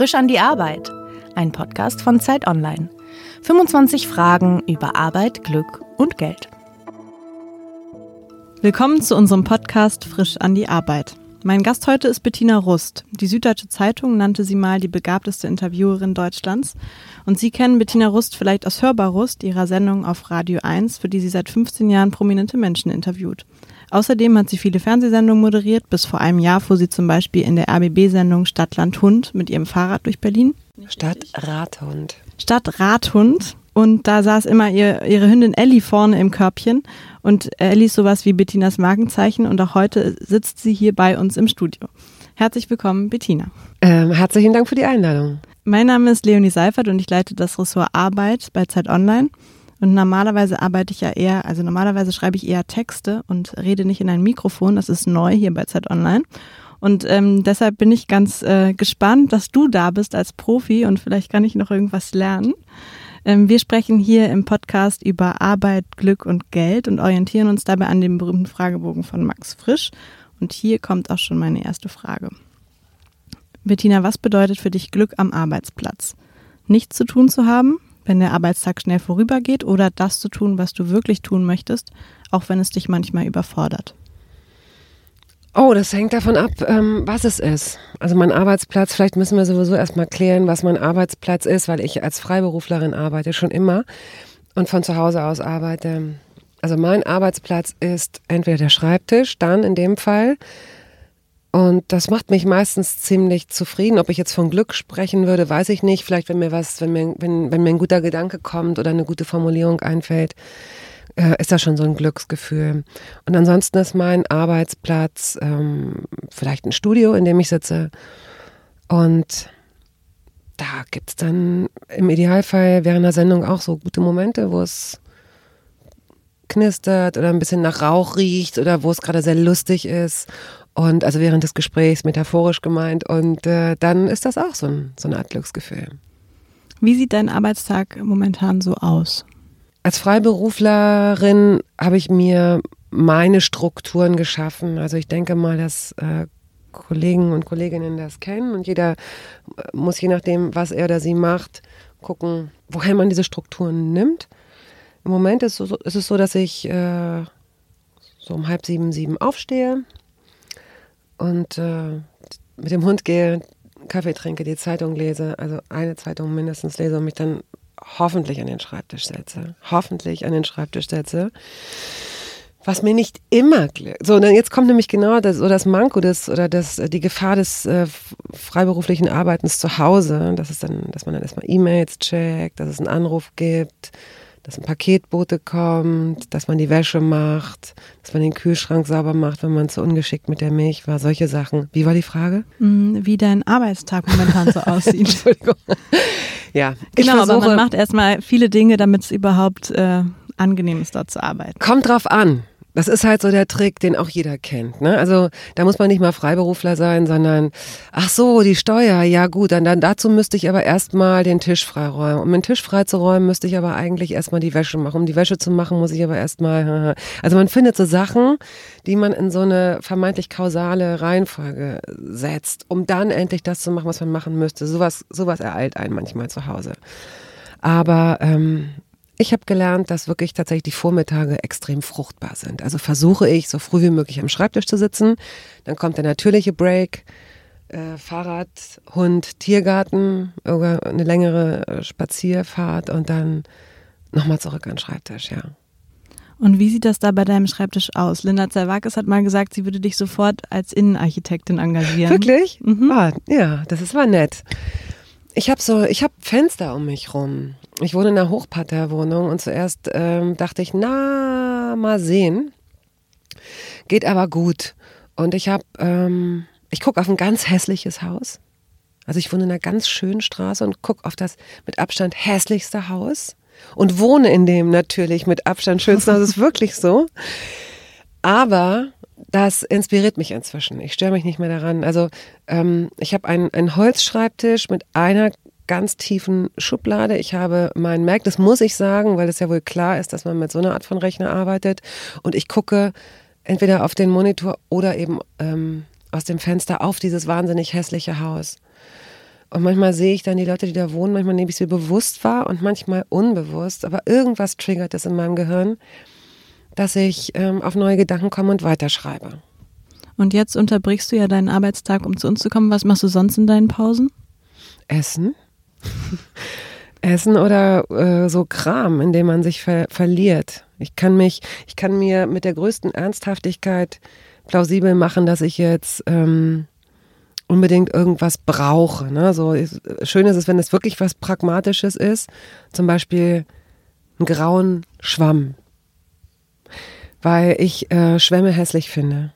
Frisch an die Arbeit. Ein Podcast von Zeit Online. 25 Fragen über Arbeit, Glück und Geld. Willkommen zu unserem Podcast Frisch an die Arbeit. Mein Gast heute ist Bettina Rust. Die Süddeutsche Zeitung nannte sie mal die begabteste Interviewerin Deutschlands. Und Sie kennen Bettina Rust vielleicht aus Hörbar Rust, ihrer Sendung auf Radio 1, für die sie seit 15 Jahren prominente Menschen interviewt. Außerdem hat sie viele Fernsehsendungen moderiert. Bis vor einem Jahr fuhr sie zum Beispiel in der RBB-Sendung Stadtland Hund mit ihrem Fahrrad durch Berlin. Stadtrathund. Stadtrathund. Und da saß immer ihr, ihre Hündin Ellie vorne im Körbchen. Und Ellie ist sowas wie Bettinas Markenzeichen. Und auch heute sitzt sie hier bei uns im Studio. Herzlich willkommen, Bettina. Ähm, herzlichen Dank für die Einladung. Mein Name ist Leonie Seifert und ich leite das Ressort Arbeit bei Zeit Online. Und normalerweise arbeite ich ja eher, also normalerweise schreibe ich eher Texte und rede nicht in ein Mikrofon. Das ist neu hier bei Zeit Online. Und ähm, deshalb bin ich ganz äh, gespannt, dass du da bist als Profi und vielleicht kann ich noch irgendwas lernen. Ähm, wir sprechen hier im Podcast über Arbeit, Glück und Geld und orientieren uns dabei an dem berühmten Fragebogen von Max Frisch. Und hier kommt auch schon meine erste Frage. Bettina, was bedeutet für dich Glück am Arbeitsplatz? Nichts zu tun zu haben, wenn der Arbeitstag schnell vorübergeht, oder das zu tun, was du wirklich tun möchtest, auch wenn es dich manchmal überfordert? Oh, das hängt davon ab, ähm, was es ist. Also mein Arbeitsplatz, vielleicht müssen wir sowieso erstmal klären, was mein Arbeitsplatz ist, weil ich als Freiberuflerin arbeite schon immer und von zu Hause aus arbeite. Also mein Arbeitsplatz ist entweder der Schreibtisch, dann in dem Fall. Und das macht mich meistens ziemlich zufrieden. Ob ich jetzt von Glück sprechen würde, weiß ich nicht. Vielleicht, wenn mir was, wenn mir, wenn, wenn mir ein guter Gedanke kommt oder eine gute Formulierung einfällt äh, ist das schon so ein Glücksgefühl. Und ansonsten ist mein Arbeitsplatz ähm, vielleicht ein Studio, in dem ich sitze. Und da gibt es dann im Idealfall während der Sendung auch so gute Momente, wo es knistert oder ein bisschen nach Rauch riecht oder wo es gerade sehr lustig ist. Und also während des Gesprächs metaphorisch gemeint. Und äh, dann ist das auch so, ein, so eine Art Glücksgefühl. Wie sieht dein Arbeitstag momentan so aus? Als Freiberuflerin habe ich mir meine Strukturen geschaffen. Also ich denke mal, dass äh, Kollegen und Kolleginnen das kennen und jeder äh, muss je nachdem, was er oder sie macht, gucken, woher man diese Strukturen nimmt. Im Moment ist, so, ist es so, dass ich äh, so um halb sieben, sieben aufstehe und äh, mit dem Hund gehe, Kaffee trinke, die Zeitung lese, also eine Zeitung mindestens lese und mich dann hoffentlich an den Schreibtisch setze. Hoffentlich an den Schreibtisch setze. Was mir nicht immer glückt. So, dann jetzt kommt nämlich genau das, so das Manko des, oder das, die Gefahr des äh, freiberuflichen Arbeitens zu Hause. Das ist dann, dass man dann erstmal E-Mails checkt, dass es einen Anruf gibt, dass ein Paketbote kommt, dass man die Wäsche macht, dass man den Kühlschrank sauber macht, wenn man zu ungeschickt mit der Milch war, solche Sachen. Wie war die Frage? Mm, wie dein Arbeitstag momentan so aussieht. Entschuldigung. Ja, genau, versuche, aber man macht erstmal viele Dinge, damit es überhaupt äh, angenehm ist, dort zu arbeiten. Kommt drauf an. Das ist halt so der Trick, den auch jeder kennt. Ne? Also da muss man nicht mal Freiberufler sein, sondern ach so, die Steuer, ja gut, dann, dann dazu müsste ich aber erstmal den Tisch freiräumen. Um den Tisch freizuräumen, müsste ich aber eigentlich erstmal die Wäsche machen. Um die Wäsche zu machen, muss ich aber erstmal. Also man findet so Sachen, die man in so eine vermeintlich kausale Reihenfolge setzt, um dann endlich das zu machen, was man machen müsste. Sowas, sowas ereilt einen manchmal zu Hause. Aber ähm, ich habe gelernt, dass wirklich tatsächlich die Vormittage extrem fruchtbar sind. Also versuche ich, so früh wie möglich am Schreibtisch zu sitzen. Dann kommt der natürliche Break. Äh, Fahrrad, Hund, Tiergarten, eine längere äh, Spazierfahrt und dann nochmal zurück an den Schreibtisch, ja. Und wie sieht das da bei deinem Schreibtisch aus? Linda Zerwakis hat mal gesagt, sie würde dich sofort als Innenarchitektin engagieren. Wirklich? Mhm. Ah, ja, das ist mal nett. Ich habe so, ich habe Fenster um mich rum ich wohne in einer Hochparterwohnung und zuerst ähm, dachte ich, na, mal sehen. Geht aber gut. Und ich habe, ähm, ich gucke auf ein ganz hässliches Haus. Also ich wohne in einer ganz schönen Straße und gucke auf das mit Abstand hässlichste Haus und wohne in dem natürlich mit Abstand schönsten Haus. Das ist wirklich so. Aber das inspiriert mich inzwischen. Ich störe mich nicht mehr daran. Also ähm, ich habe einen, einen Holzschreibtisch mit einer ganz tiefen Schublade. Ich habe mein Mac, das muss ich sagen, weil es ja wohl klar ist, dass man mit so einer Art von Rechner arbeitet. Und ich gucke entweder auf den Monitor oder eben ähm, aus dem Fenster auf dieses wahnsinnig hässliche Haus. Und manchmal sehe ich dann die Leute, die da wohnen, manchmal nehme ich sie bewusst wahr und manchmal unbewusst. Aber irgendwas triggert es in meinem Gehirn, dass ich ähm, auf neue Gedanken komme und weiterschreibe. Und jetzt unterbrichst du ja deinen Arbeitstag, um zu uns zu kommen. Was machst du sonst in deinen Pausen? Essen. Essen oder äh, so Kram, in dem man sich ver verliert. Ich kann mich, ich kann mir mit der größten Ernsthaftigkeit plausibel machen, dass ich jetzt ähm, unbedingt irgendwas brauche. Ne? So schön ist es, wenn es wirklich was Pragmatisches ist, zum Beispiel einen grauen Schwamm, weil ich äh, Schwämme hässlich finde.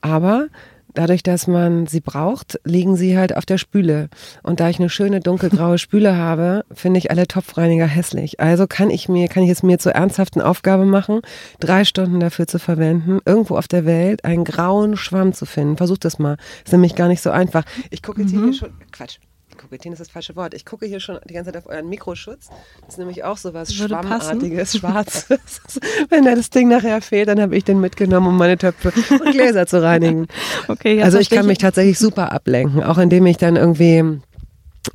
Aber dadurch, dass man sie braucht, liegen sie halt auf der Spüle. Und da ich eine schöne dunkelgraue Spüle habe, finde ich alle Topfreiniger hässlich. Also kann ich mir, kann ich es mir zur ernsthaften Aufgabe machen, drei Stunden dafür zu verwenden, irgendwo auf der Welt einen grauen Schwamm zu finden. Versucht das mal. Ist nämlich gar nicht so einfach. Ich gucke jetzt mhm. hier schon, Quatsch. Kokettieren ist das falsche Wort. Ich gucke hier schon die ganze Zeit auf euren Mikroschutz. Das ist nämlich auch so was Schwammartiges, Schwarzes. Wenn da das Ding nachher fehlt, dann habe ich den mitgenommen, um meine Töpfe und Gläser zu reinigen. Okay, also ich kann mich tatsächlich super ablenken, auch indem ich dann irgendwie,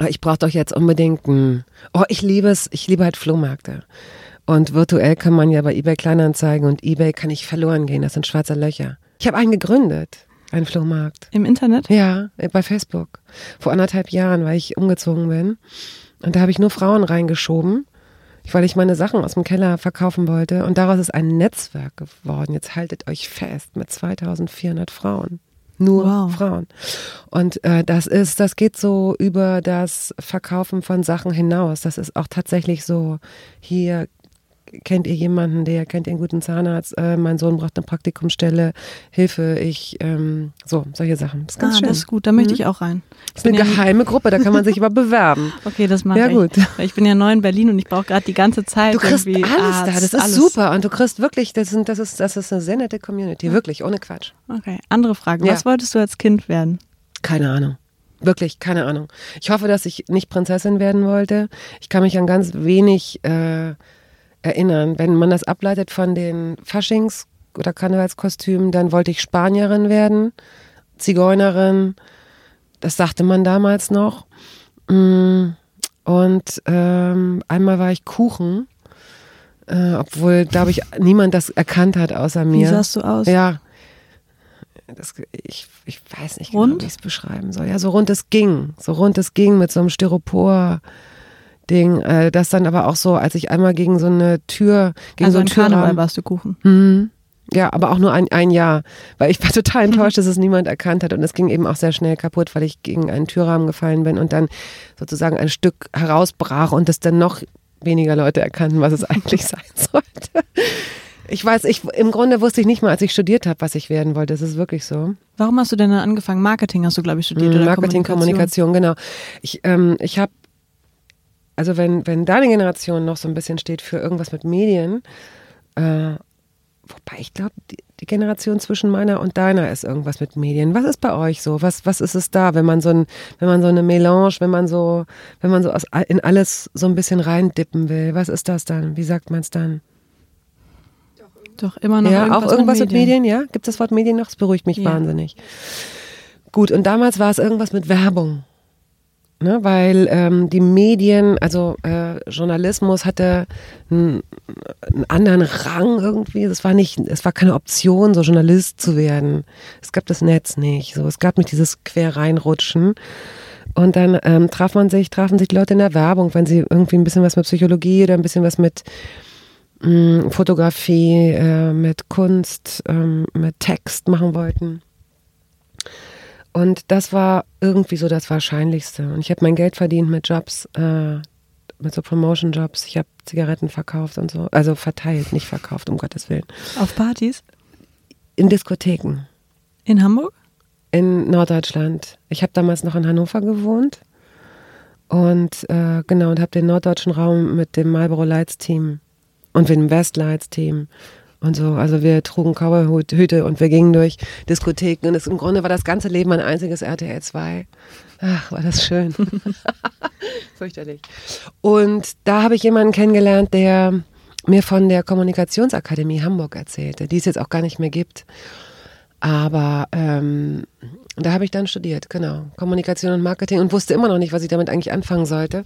ich brauche doch jetzt unbedingt ein, oh, ich liebe es, ich liebe halt Flohmärkte. Und virtuell kann man ja bei eBay Kleinanzeigen und eBay kann ich verloren gehen. Das sind schwarze Löcher. Ich habe einen gegründet. Ein Flohmarkt. Im Internet? Ja, bei Facebook. Vor anderthalb Jahren, weil ich umgezogen bin. Und da habe ich nur Frauen reingeschoben, weil ich meine Sachen aus dem Keller verkaufen wollte. Und daraus ist ein Netzwerk geworden. Jetzt haltet euch fest mit 2400 Frauen. Nur wow. Frauen. Und äh, das ist, das geht so über das Verkaufen von Sachen hinaus. Das ist auch tatsächlich so, hier kennt ihr jemanden, der kennt ihr einen guten Zahnarzt, äh, mein Sohn braucht eine Praktikumsstelle, Hilfe, ich, ähm, so, solche Sachen. Das ist ganz ah, schön. Das ist gut, da möchte mhm. ich auch rein. Das ist eine geheime Gruppe, da kann man sich aber bewerben. Okay, das mache ja, ich. Gut. Ich bin ja neu in Berlin und ich brauche gerade die ganze Zeit. Du kriegst alles Arzt, da, das ist alles. super und du kriegst wirklich, das, sind, das, ist, das ist eine sehr nette Community, wirklich, ohne Quatsch. Okay, andere Frage. Ja. Was wolltest du als Kind werden? Keine Ahnung. Wirklich, keine Ahnung. Ich hoffe, dass ich nicht Prinzessin werden wollte. Ich kann mich an ganz wenig äh, erinnern. Wenn man das ableitet von den Faschings- oder Karnevalskostümen, dann wollte ich Spanierin werden, Zigeunerin. Das sagte man damals noch. Mm, und ähm, einmal war ich Kuchen, äh, obwohl, glaube ich, niemand das erkannt hat außer mir. Wie sahst du aus? Ja. Das, ich, ich weiß nicht genau, wie ich es beschreiben soll. Ja, so rund es ging. So rund es ging mit so einem Styropor. Ding. Äh, das dann aber auch so, als ich einmal gegen so eine Tür, gegen also so einen Karneval warst du Kuchen. Mhm. Ja, aber auch nur ein, ein Jahr, weil ich war total enttäuscht, dass es niemand erkannt hat und es ging eben auch sehr schnell kaputt, weil ich gegen einen Türrahmen gefallen bin und dann sozusagen ein Stück herausbrach und es dann noch weniger Leute erkannten, was es eigentlich sein sollte. Ich weiß, ich im Grunde wusste ich nicht mal, als ich studiert habe, was ich werden wollte. Das ist wirklich so. Warum hast du denn dann angefangen? Marketing hast du, glaube ich, studiert mhm, oder Marketing, Kommunikation, Kommunikation genau. Ich, ähm, ich habe also wenn, wenn deine Generation noch so ein bisschen steht für irgendwas mit Medien, äh, wobei ich glaube, die, die, Generation zwischen meiner und deiner ist irgendwas mit Medien. Was ist bei euch so? Was, was ist es da, wenn man so ein, wenn man so eine Melange, wenn man so, wenn man so aus, in alles so ein bisschen reindippen will? Was ist das dann? Wie sagt man es dann? Doch immer noch ja, irgendwas auch irgendwas mit Medien. mit Medien, ja? Gibt es das Wort Medien noch? Das beruhigt mich ja. wahnsinnig. Gut, und damals war es irgendwas mit Werbung. Ne, weil ähm, die Medien, also äh, Journalismus hatte einen, anderen Rang irgendwie. Es war nicht, es war keine Option, so Journalist zu werden. Es gab das Netz nicht. So, es gab nicht dieses quer reinrutschen. Und dann ähm, traf man sich, trafen sich Leute in der Werbung, wenn sie irgendwie ein bisschen was mit Psychologie oder ein bisschen was mit mh, hm, Fotografie, äh, mit Kunst, ähm, mit Text machen wollten. Und das war irgendwie so das Wahrscheinlichste. Und ich habe mein Geld verdient mit Jobs, äh, mit so Promotion-Jobs. Ich habe Zigaretten verkauft und so. Also verteilt, nicht verkauft, um Gottes Willen. Auf Partys? In Diskotheken. In Hamburg? In Norddeutschland. Ich habe damals noch in Hannover gewohnt. Und äh, genau, und habe den norddeutschen Raum mit dem Marlboro Lights Team und mit dem West Lights Team und so. Also wir trugen Cowboyhüte und wir gingen durch Diskotheken und es, im Grunde war das ganze Leben ein einziges RTL 2. Ach, war das schön. Fürchterlich. Und da habe ich jemanden kennengelernt, der mir von der Kommunikationsakademie Hamburg erzählte, die es jetzt auch gar nicht mehr gibt. Aber ähm, da habe ich dann studiert, genau. Kommunikation und Marketing und wusste immer noch nicht, was ich damit eigentlich anfangen sollte.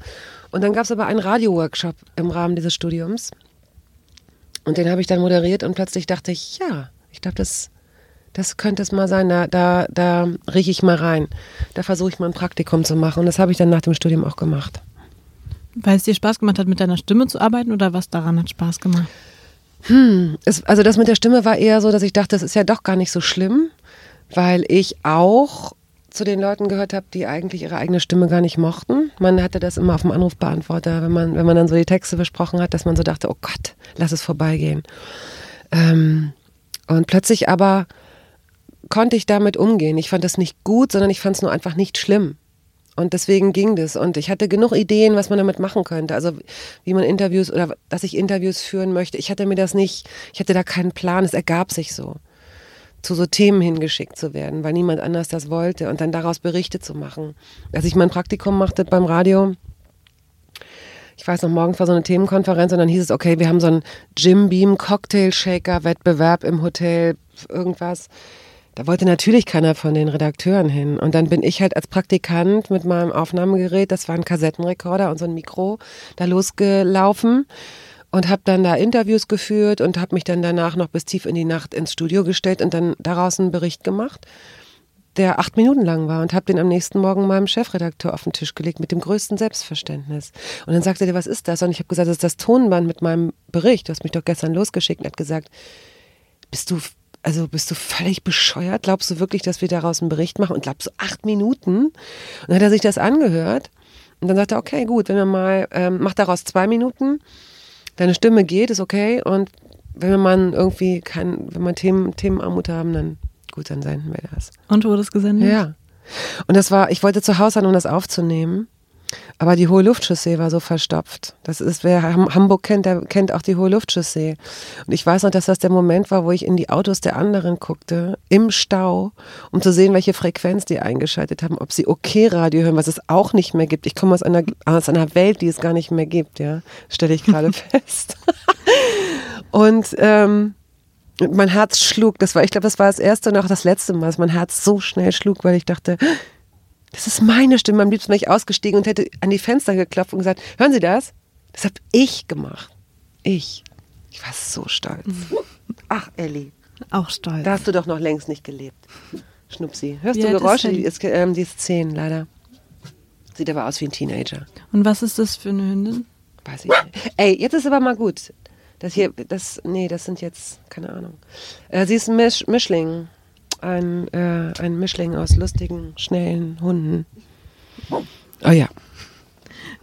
Und dann gab es aber einen Radio-Workshop im Rahmen dieses Studiums. Und den habe ich dann moderiert und plötzlich dachte ich, ja, ich glaube, das, das könnte es mal sein. Da, da, da rieche ich mal rein. Da versuche ich mal ein Praktikum zu machen. Und das habe ich dann nach dem Studium auch gemacht. Weil es dir Spaß gemacht hat, mit deiner Stimme zu arbeiten oder was daran hat Spaß gemacht? Hm, es, also das mit der Stimme war eher so, dass ich dachte, das ist ja doch gar nicht so schlimm, weil ich auch zu den Leuten gehört habe, die eigentlich ihre eigene Stimme gar nicht mochten. Man hatte das immer auf dem Anrufbeantworter, wenn man, wenn man dann so die Texte besprochen hat, dass man so dachte, oh Gott, lass es vorbeigehen. Ähm, und plötzlich aber konnte ich damit umgehen. Ich fand das nicht gut, sondern ich fand es nur einfach nicht schlimm. Und deswegen ging das. Und ich hatte genug Ideen, was man damit machen könnte. Also wie man Interviews oder dass ich Interviews führen möchte. Ich hatte mir das nicht, ich hatte da keinen Plan. Es ergab sich so, zu so Themen hingeschickt zu werden, weil niemand anders das wollte und dann daraus Berichte zu machen. Als ich mein Praktikum machte beim Radio, ich weiß noch, morgens war so eine Themenkonferenz und dann hieß es, okay, wir haben so einen Jim Beam Cocktail Shaker Wettbewerb im Hotel, irgendwas. Da wollte natürlich keiner von den Redakteuren hin. Und dann bin ich halt als Praktikant mit meinem Aufnahmegerät, das war ein Kassettenrekorder und so ein Mikro, da losgelaufen und habe dann da Interviews geführt und habe mich dann danach noch bis tief in die Nacht ins Studio gestellt und dann daraus einen Bericht gemacht, der acht Minuten lang war und habe den am nächsten Morgen meinem Chefredakteur auf den Tisch gelegt mit dem größten Selbstverständnis. Und dann sagte er, was ist das? Und ich habe gesagt, das ist das Tonband mit meinem Bericht. Du hast mich doch gestern losgeschickt und hat gesagt, bist du also bist du völlig bescheuert? Glaubst du wirklich, dass wir daraus einen Bericht machen? Und glaubst du, acht Minuten? Und dann hat er sich das angehört und dann sagt er, okay, gut, wenn wir mal, ähm, mach daraus zwei Minuten, deine Stimme geht, ist okay. Und wenn wir mal irgendwie kein, wenn wir Themen, Themenarmut haben, dann gut, dann senden wir das. Und wurde es gesendet? Ja. Und das war, ich wollte zu Hause sein, um das aufzunehmen. Aber die hohe Luftchaussee war so verstopft. Das ist, wer Hamburg kennt, der kennt auch die hohe Luftchaussee. Und ich weiß noch, dass das der Moment war, wo ich in die Autos der anderen guckte, im Stau, um zu sehen, welche Frequenz die eingeschaltet haben, ob sie okay Radio hören, was es auch nicht mehr gibt. Ich komme aus einer, aus einer Welt, die es gar nicht mehr gibt, ja. Stelle ich gerade fest. Und, ähm, mein Herz schlug, das war, ich glaube, das war das erste und auch das letzte Mal, dass mein Herz so schnell schlug, weil ich dachte, das ist meine Stimme. Am liebsten wäre ich ausgestiegen und hätte an die Fenster geklopft und gesagt, hören Sie das? Das habe ich gemacht. Ich. Ich war so stolz. Ach, Elli. Auch stolz. Da hast du doch noch längst nicht gelebt. Schnupsi. Hörst Wie du ist Geräusche? denn- Die ist, ähm, die ist zehn, leider. Sieht aber aus wie ein Teenager. Und was ist das für eine Hündin? Weiß ich nicht. Ey, jetzt ist aber mal gut. Das hier, das, nee, das sind jetzt, keine Ahnung. Äh, sie ist ein Misch, Mischling. Ein, äh, ein Mischling aus lustigen, schnellen Hunden. Oh ja.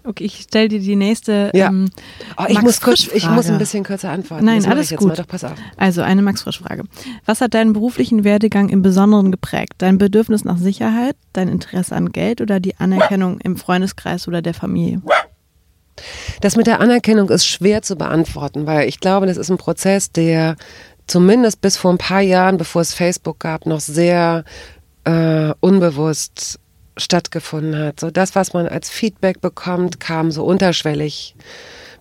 Okay, ich stelle dir die nächste. Ja. Ähm, Oh, ich Max muss kurz, ich muss ein bisschen kürzer antworten. Nein, das alles gut. Mal. Doch, pass auf. Also eine Max-Frisch-Frage. Was hat deinen beruflichen Werdegang im Besonderen geprägt? Dein Bedürfnis nach Sicherheit, dein Interesse an Geld oder die Anerkennung im Freundeskreis oder der Familie? Das mit der Anerkennung ist schwer zu beantworten, weil ich glaube, das ist ein Prozess, der zumindest bis vor ein paar Jahren, bevor es Facebook gab, noch sehr äh, unbewusst stattgefunden hat. So das, was man als Feedback bekommt, kam so unterschwellig.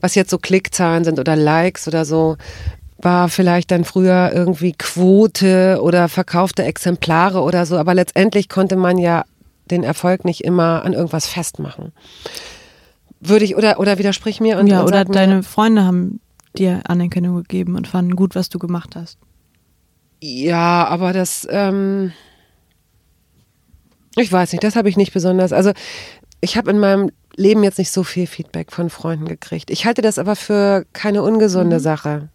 Was jetzt so Klickzahlen sind oder Likes oder so, war vielleicht dann früher irgendwie Quote oder verkaufte Exemplare oder so, aber letztendlich konnte man ja den Erfolg nicht immer an irgendwas festmachen. Würde ich, oder, oder widersprich mir und, ja, und oder mir, deine Freunde haben dir Anerkennung gegeben und fanden gut, was du gemacht hast. Ja, aber das, ähm, ich weiß nicht, das habe ich nicht besonders. Also ich habe in meinem Leben jetzt nicht so viel Feedback von Freunden gekriegt. Ich halte das aber für keine ungesunde Sache.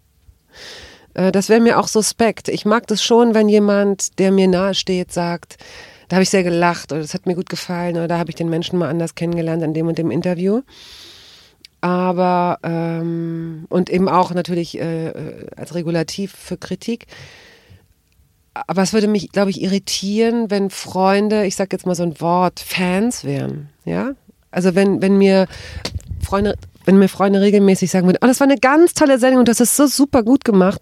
Äh, Das wäre mir auch suspekt. Ich mag das schon, wenn jemand, der mir nahe steht, sagt, da habe ich sehr gelacht oder das hat mir gut gefallen oder da habe ich den Menschen mal anders kennengelernt an dem und dem Interview. Aber, ähm, und eben auch natürlich äh, äh, als Regulativ für Kritik. Aber es würde mich, glaube ich, irritieren, wenn Freunde, ich sage jetzt mal so ein Wort, Fans wären. Ja? Also wenn, wenn mir Freunde, wenn mir Freunde regelmäßig sagen würden, oh, das war eine ganz tolle Sendung und das ist so super gut gemacht,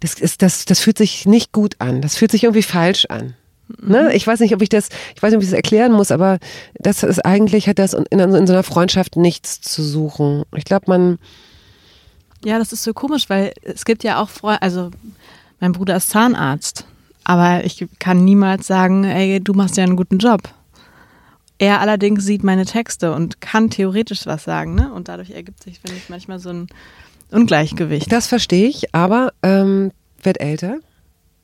das, ist, das, das fühlt sich nicht gut an. Das fühlt sich irgendwie falsch an. Ne? Ich weiß nicht, ob ich das, ich weiß nicht, ob ich das erklären muss, aber das ist eigentlich, hat das in, in so einer Freundschaft nichts zu suchen. Ich glaube, man, Ja, das ist so komisch, weil es gibt ja auch Freunde, also mein Bruder ist Zahnarzt, Aber ich kann niemals sagen, ey, du machst ja einen guten Job. Er allerdings sieht meine Texte und kann theoretisch was sagen, ne? Und dadurch ergibt sich, finde ich, manchmal so ein Ungleichgewicht. Das verstehe ich, aber ähm, werd älter.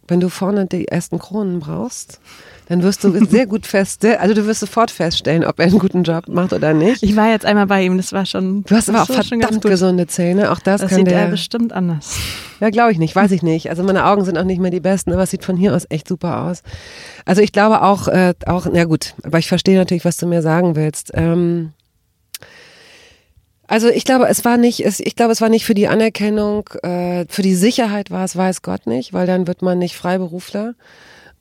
Wenn du vorne die ersten Kronen brauchst, dann wirst du sehr gut fest, also du wirst sofort feststellen, ob er einen guten Job macht oder nicht. Ich war jetzt einmal bei ihm, das war schon. Du hast aber auch verdammt gesunde Zähne, auch das, das kann sieht der. er bestimmt anders. Ja, glaube ich nicht, weiß ich nicht. Also meine Augen sind auch nicht mehr die besten, aber es sieht von hier aus echt super aus. Also ich glaube auch, äh, auch, na gut, aber ich verstehe natürlich, was du mir sagen willst. Ähm, also ich glaube, es war nicht, es, ich glaube, es war nicht für die Anerkennung, äh, für die Sicherheit war es, weiß Gott nicht, weil dann wird man nicht Freiberufler.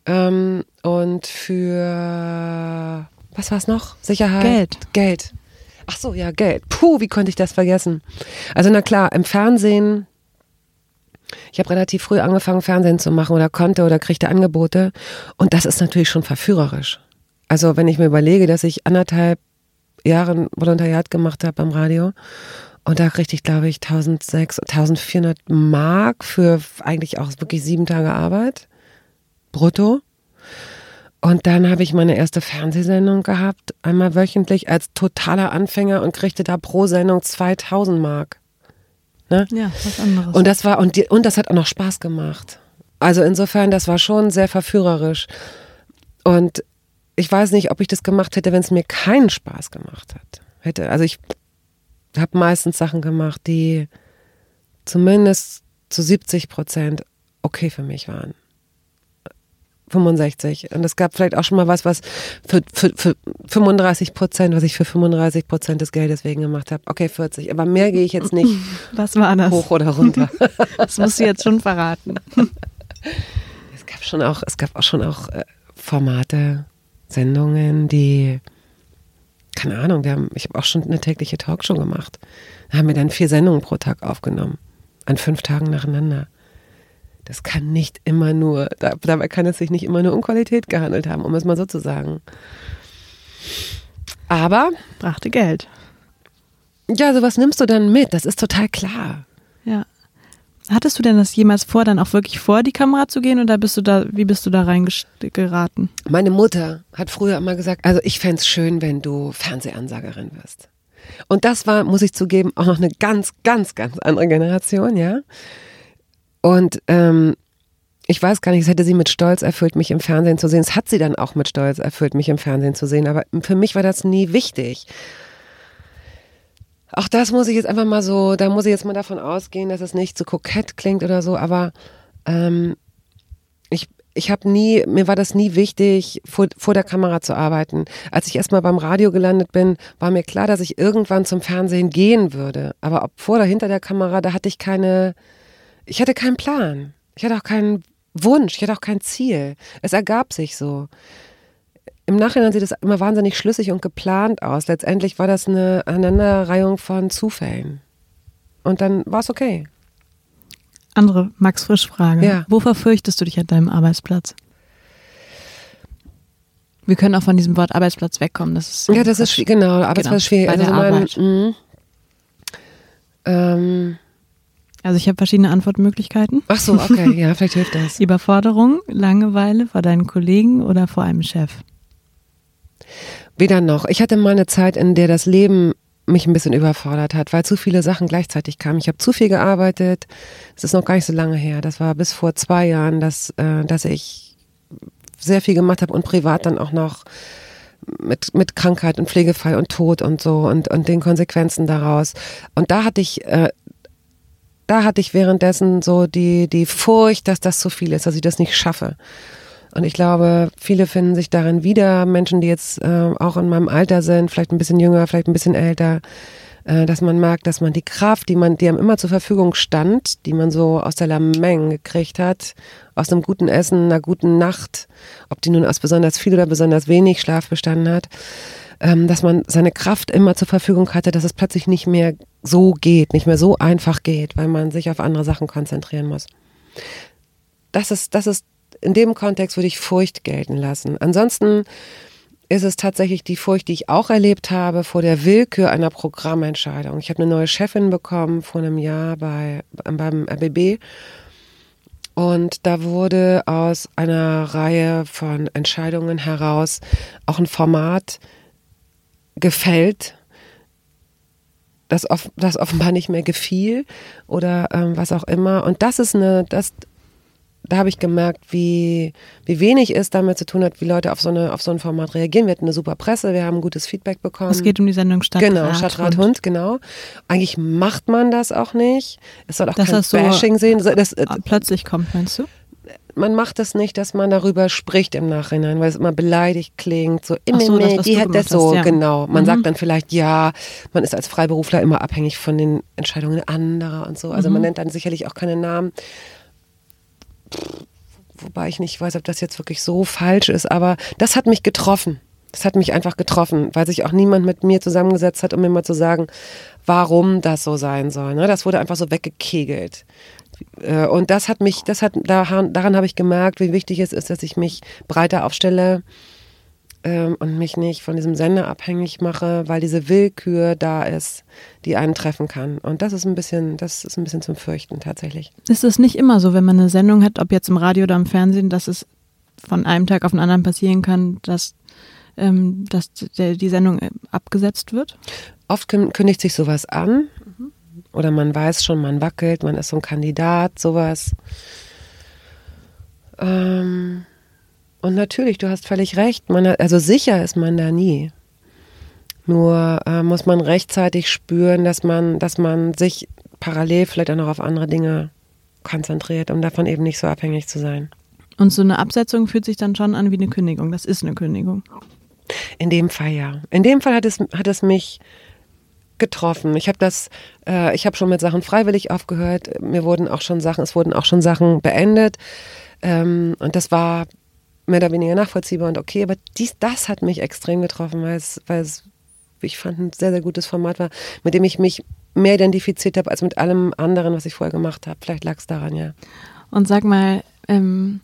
Ähm, und für was war es noch? Sicherheit? Geld. Geld. Ach so, ja, Geld. Puh, wie konnte ich das vergessen? Also na klar, im Fernsehen. Ich habe relativ früh angefangen, Fernsehen zu machen oder konnte oder kriegte Angebote. Und das ist natürlich schon verführerisch. Also wenn ich mir überlege, dass ich anderthalb Jahre ein Volontariat gemacht habe beim Radio und da kriegte ich, glaube ich, 1600, 1400 Mark für eigentlich auch wirklich sieben Tage Arbeit brutto. Und dann habe ich meine erste Fernsehsendung gehabt, einmal wöchentlich als totaler Anfänger und kriegte da pro Sendung 2000 Mark. Ne? Ja, was anderes. Und das war und, die, und das hat auch noch Spaß gemacht. Also insofern, das war schon sehr verführerisch. Und ich weiß nicht, ob ich das gemacht hätte, wenn es mir keinen Spaß gemacht hat. Hätte, also ich habe meistens Sachen gemacht, die zumindest zu 70 Prozent okay für mich waren. 65. Und es gab vielleicht auch schon mal was, was für, für, für 35 Prozent, was ich für 35 Prozent des Geldes wegen gemacht habe. Okay, 40. Aber mehr gehe ich jetzt nicht was war das? hoch oder runter. das musst du jetzt schon verraten. Es gab schon auch, es gab auch schon auch äh, Formate, Sendungen, die, keine Ahnung, wir haben, ich habe auch schon eine tägliche Talkshow gemacht. Da haben wir dann vier Sendungen pro Tag aufgenommen. An fünf Tagen nacheinander das kann nicht immer nur, dabei kann es sich nicht immer nur um Qualität gehandelt haben, um es mal so zu sagen. Aber. Brachte Geld. Ja, sowas nimmst du dann mit, das ist total klar. Ja. Hattest du denn das jemals vor, dann auch wirklich vor die Kamera zu gehen oder bist du da, wie bist du da reingeraten? Meine Mutter hat früher immer gesagt, also ich fände es schön, wenn du Fernsehansagerin wirst. Und das war, muss ich zugeben, auch noch eine ganz, ganz, ganz andere Generation, ja. Und ähm, ich weiß gar nicht, es hätte sie mit Stolz erfüllt, mich im Fernsehen zu sehen. Es hat sie dann auch mit Stolz erfüllt, mich im Fernsehen zu sehen. Aber für mich war das nie wichtig. Auch das muss ich jetzt einfach mal so, da muss ich jetzt mal davon ausgehen, dass es nicht so kokett klingt oder so, aber ähm, ich, ich habe nie, mir war das nie wichtig, vor, vor der Kamera zu arbeiten. Als ich erstmal beim Radio gelandet bin, war mir klar, dass ich irgendwann zum Fernsehen gehen würde. Aber ob vor oder hinter der Kamera, da hatte ich keine, ich hatte keinen Plan. Ich hatte auch keinen Wunsch, ich hatte auch kein Ziel. Es ergab sich so. Im Nachhinein sieht es immer wahnsinnig schlüssig und geplant aus. Letztendlich war das eine Aneinanderreihung von Zufällen. Und dann war es okay. Andere Max Frisch Frage. Ja. Wovor fürchtest du dich an deinem Arbeitsplatz? Wir können auch von diesem Wort Arbeitsplatz wegkommen. Das ist ja, das ist genau. Arbeitsplatz genau, schwierig. Also der mein, Arbeit. mh, ähm, Also ich habe verschiedene Antwortmöglichkeiten. ach so, okay, ja, vielleicht hilft das. Überforderung, Langeweile vor deinen Kollegen oder vor einem Chef? Weder noch. Ich hatte mal eine Zeit, in der das Leben mich ein bisschen überfordert hat, weil zu viele Sachen gleichzeitig kamen. Ich habe zu viel gearbeitet. Das ist noch gar nicht so lange her. Das war bis vor zwei Jahren, dass, äh, dass ich sehr viel gemacht habe und privat dann auch noch mit, mit Krankheit und Pflegefall und Tod und so und, und den Konsequenzen daraus. Und da hatte ich, äh, da hatte ich währenddessen so die, die Furcht, dass das zu viel ist, dass ich das nicht schaffe. Und ich glaube, viele finden sich darin wieder, Menschen, die jetzt äh, auch in meinem Alter sind, vielleicht ein bisschen jünger, vielleicht ein bisschen älter, äh, dass man merkt, dass man die Kraft, die man, die einem immer zur Verfügung stand, die man so aus der Lameng gekriegt hat, aus einem guten Essen, einer guten Nacht, ob die nun aus besonders viel oder besonders wenig Schlaf bestanden hat, ähm, dass man seine Kraft immer zur Verfügung hatte, dass es plötzlich nicht mehr so geht, nicht mehr so einfach geht, weil man sich auf andere Sachen konzentrieren muss. Das ist, das ist, in dem Kontext würde ich Furcht gelten lassen. Ansonsten ist es tatsächlich die Furcht, die ich auch erlebt habe vor der Willkür einer Programmentscheidung. Ich habe eine neue Chefin bekommen vor einem Jahr bei, beim RBB Und da wurde aus einer Reihe von Entscheidungen heraus auch ein Format gefällt, das, off das offenbar nicht mehr gefiel oder ähm, was auch immer. Und das ist eine, das, da habe ich gemerkt, wie, wie wenig es damit zu tun hat, wie Leute auf so, eine, auf so ein Format reagieren. Wir hatten eine super Presse, wir haben gutes Feedback bekommen. Es geht um die Sendung Stadtrat Genau, Stadtrat Hund, genau. Eigentlich macht man das auch nicht. Es soll auch Dass kein das so Bashing sehen. Das, äh, Plötzlich kommt, meinst du? man macht das nicht, dass man darüber spricht im Nachhinein, weil es immer beleidigt klingt. So, Ach so, das, die hat das so, hast, ja. genau. Man Mhm. sagt dann vielleicht, ja, man ist als Freiberufler immer abhängig von den Entscheidungen anderer und so. Also man Mhm. nennt dann sicherlich auch keine Namen. Wobei ich nicht weiß, ob das jetzt wirklich so falsch ist, aber das hat mich getroffen. Das hat mich einfach getroffen, weil sich auch niemand mit mir zusammengesetzt hat, um mir mal zu sagen, warum das so sein soll. Ne? Das wurde einfach so weggekegelt. Äh, Und das hat mich, das hat, daran, daran habe ich gemerkt, wie wichtig es ist, dass ich mich breiter aufstelle ähm, und mich nicht von diesem Sender abhängig mache, weil diese Willkür da ist, die einen treffen kann. Und das ist ein bisschen, das ist ein bisschen zum Fürchten tatsächlich. Ist es nicht immer so, wenn man eine Sendung hat, ob jetzt im Radio oder im Fernsehen, dass es von einem Tag auf den anderen passieren kann, dass, ähm, dass die Sendung äh, abgesetzt wird? Oft kün- kündigt sich sowas an oder man weiß schon, man wackelt, man ist so ein Kandidat, sowas. Ähm, und natürlich, du hast völlig recht, man also sicher ist man da nie. Nur äh, muss man rechtzeitig spüren, dass man, dass man sich parallel vielleicht auch noch auf andere Dinge konzentriert, um davon eben nicht so abhängig zu sein. Und so eine Absetzung fühlt sich dann schon an wie eine Kündigung. Das ist eine Kündigung. In dem Fall ja. In dem Fall hat es, hat es mich getroffen. Ich habe das, äh, ich habe schon mit Sachen freiwillig aufgehört. Mir wurden auch schon Sachen, es wurden auch schon Sachen beendet. Ähm, und das war mehr oder weniger nachvollziehbar und okay. Aber dies, das hat mich extrem getroffen, weil es, weil es, ich fand, ein sehr, sehr gutes Format war, mit dem ich mich mehr identifiziert habe als mit allem anderen, was ich vorher gemacht habe. Vielleicht lag es daran, ja. Und sag mal, ähm,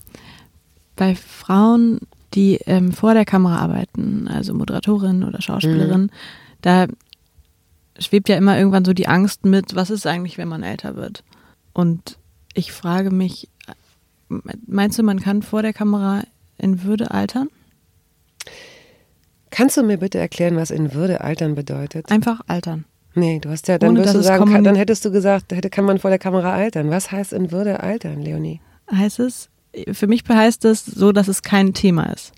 bei Frauen, die ähm, vor der Kamera arbeiten, also Moderatorin oder Schauspielerin, da schwebt ja immer irgendwann so die Angst mit, was ist eigentlich, wenn man älter wird? Und ich frage mich, meinst du, man kann vor der Kamera in Würde altern? Kannst du mir bitte erklären, was in Würde altern bedeutet? Einfach altern. Nee, du hast ja, dann Ohne, du sagen, kann, dann hättest du gesagt, hätte, kann man vor der Kamera altern. Was heißt in Würde altern, Leonie? Heißt es, für mich heißt es so, dass es kein Thema ist.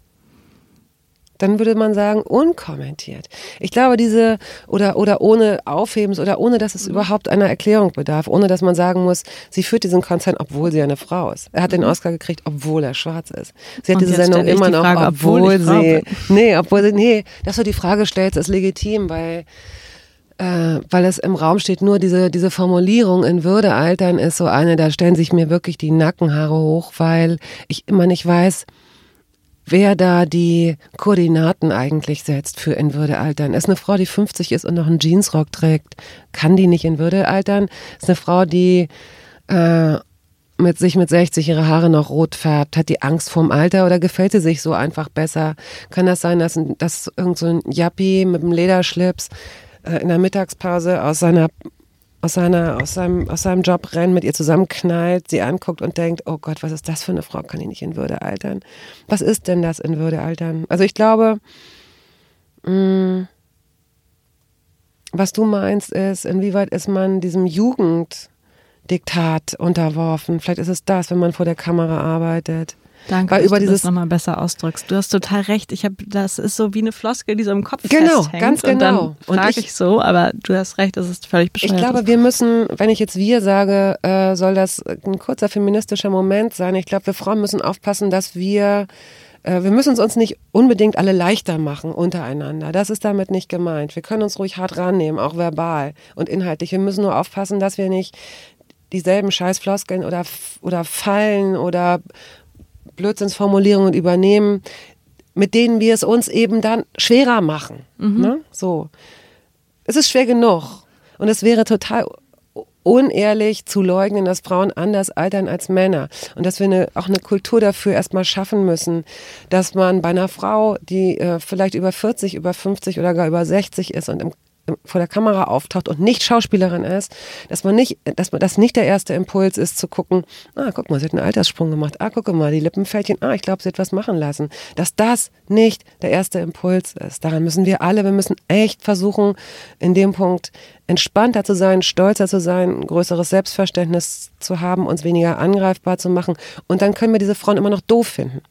Dann würde man sagen, unkommentiert. Ich glaube, diese, oder, oder ohne Aufhebens oder ohne, dass Mhm. es überhaupt einer Erklärung bedarf, ohne dass man sagen muss, sie führt diesen Konzern, obwohl sie eine Frau ist. Er hat den Oscar gekriegt, obwohl er schwarz ist. Sie hat Mhm. Und diese Sendung immer die noch, Frage, obwohl obwohl Frau sie, nee, obwohl sie, nee, dass du die Frage stellst, ist legitim, weil, äh, weil es im Raum steht, nur diese, diese Formulierung in Würde altern ist so eine, da stellen sich mir wirklich die Nackenhaare hoch, weil ich immer nicht weiß, wer da die Koordinaten eigentlich setzt für in Würde altern. Ist eine Frau, die 50 ist und noch einen Jeansrock trägt, kann die nicht in Würde altern? Ist eine Frau, die äh, mit sich mit 60 ihre Haare noch rot färbt, hat die Angst vorm Alter oder gefällt sie sich so einfach besser? Kann das sein, dass, dass irgend so ein mit einem Lederschlips äh, in der Mittagspause aus seiner aus, seiner, aus, seinem, aus seinem Job rennt, mit ihr zusammenknallt, sie anguckt und denkt, oh Gott, was ist das für eine Frau, kann die nicht in Würde altern? Was ist denn das in Würde altern? Also ich glaube, mh, was du meinst ist, inwieweit ist man diesem Jugenddiktat unterworfen? Vielleicht ist es das, wenn man vor der Kamera arbeitet. Danke, Weil dass über du dieses- das nochmal besser ausdrückst. Du hast total recht. Ich habe, das ist so wie eine Floskel, die so im Kopf Genau, festhängt. ganz Und genau. dann Und frage ich- ich, so, aber du hast recht, das ist völlig bescheuert. Ich glaube, wir müssen, wenn ich jetzt wir sage, äh, soll das ein kurzer feministischer Moment sein. Ich glaube, wir Frauen müssen aufpassen, dass wir, äh, wir müssen es uns nicht unbedingt alle leichter machen untereinander. Das ist damit nicht gemeint. Wir können uns ruhig hart rannehmen, auch verbal und inhaltlich. Wir müssen nur aufpassen, dass wir nicht dieselben Scheißfloskeln oder, oder Fallen oder Blödsinnsformulierungen übernehmen, mit denen wir es uns eben dann schwerer machen. Ne? So. Es ist schwer genug. Und es wäre total unehrlich zu leugnen, dass Frauen anders altern als Männer. Und dass wir eine, auch eine Kultur dafür erstmal schaffen müssen, dass man bei einer Frau, die äh, vielleicht über 40, über 50 oder gar über 60 ist und im vor der Kamera auftaucht und nicht Schauspielerin ist, dass man nicht, dass man das nicht der erste Impuls ist zu gucken, ah, guck mal, sie hat einen Alterssprung gemacht, ah, guck mal, die Lippenfältchen, ah, ich glaube, sie hat was machen lassen. Dass das nicht der erste Impuls ist. Daran müssen wir alle, wir müssen echt versuchen, in dem Punkt entspannter zu sein, stolzer zu sein, ein größeres Selbstverständnis zu haben, uns weniger angreifbar zu machen. Und dann können wir diese Frauen immer noch doof finden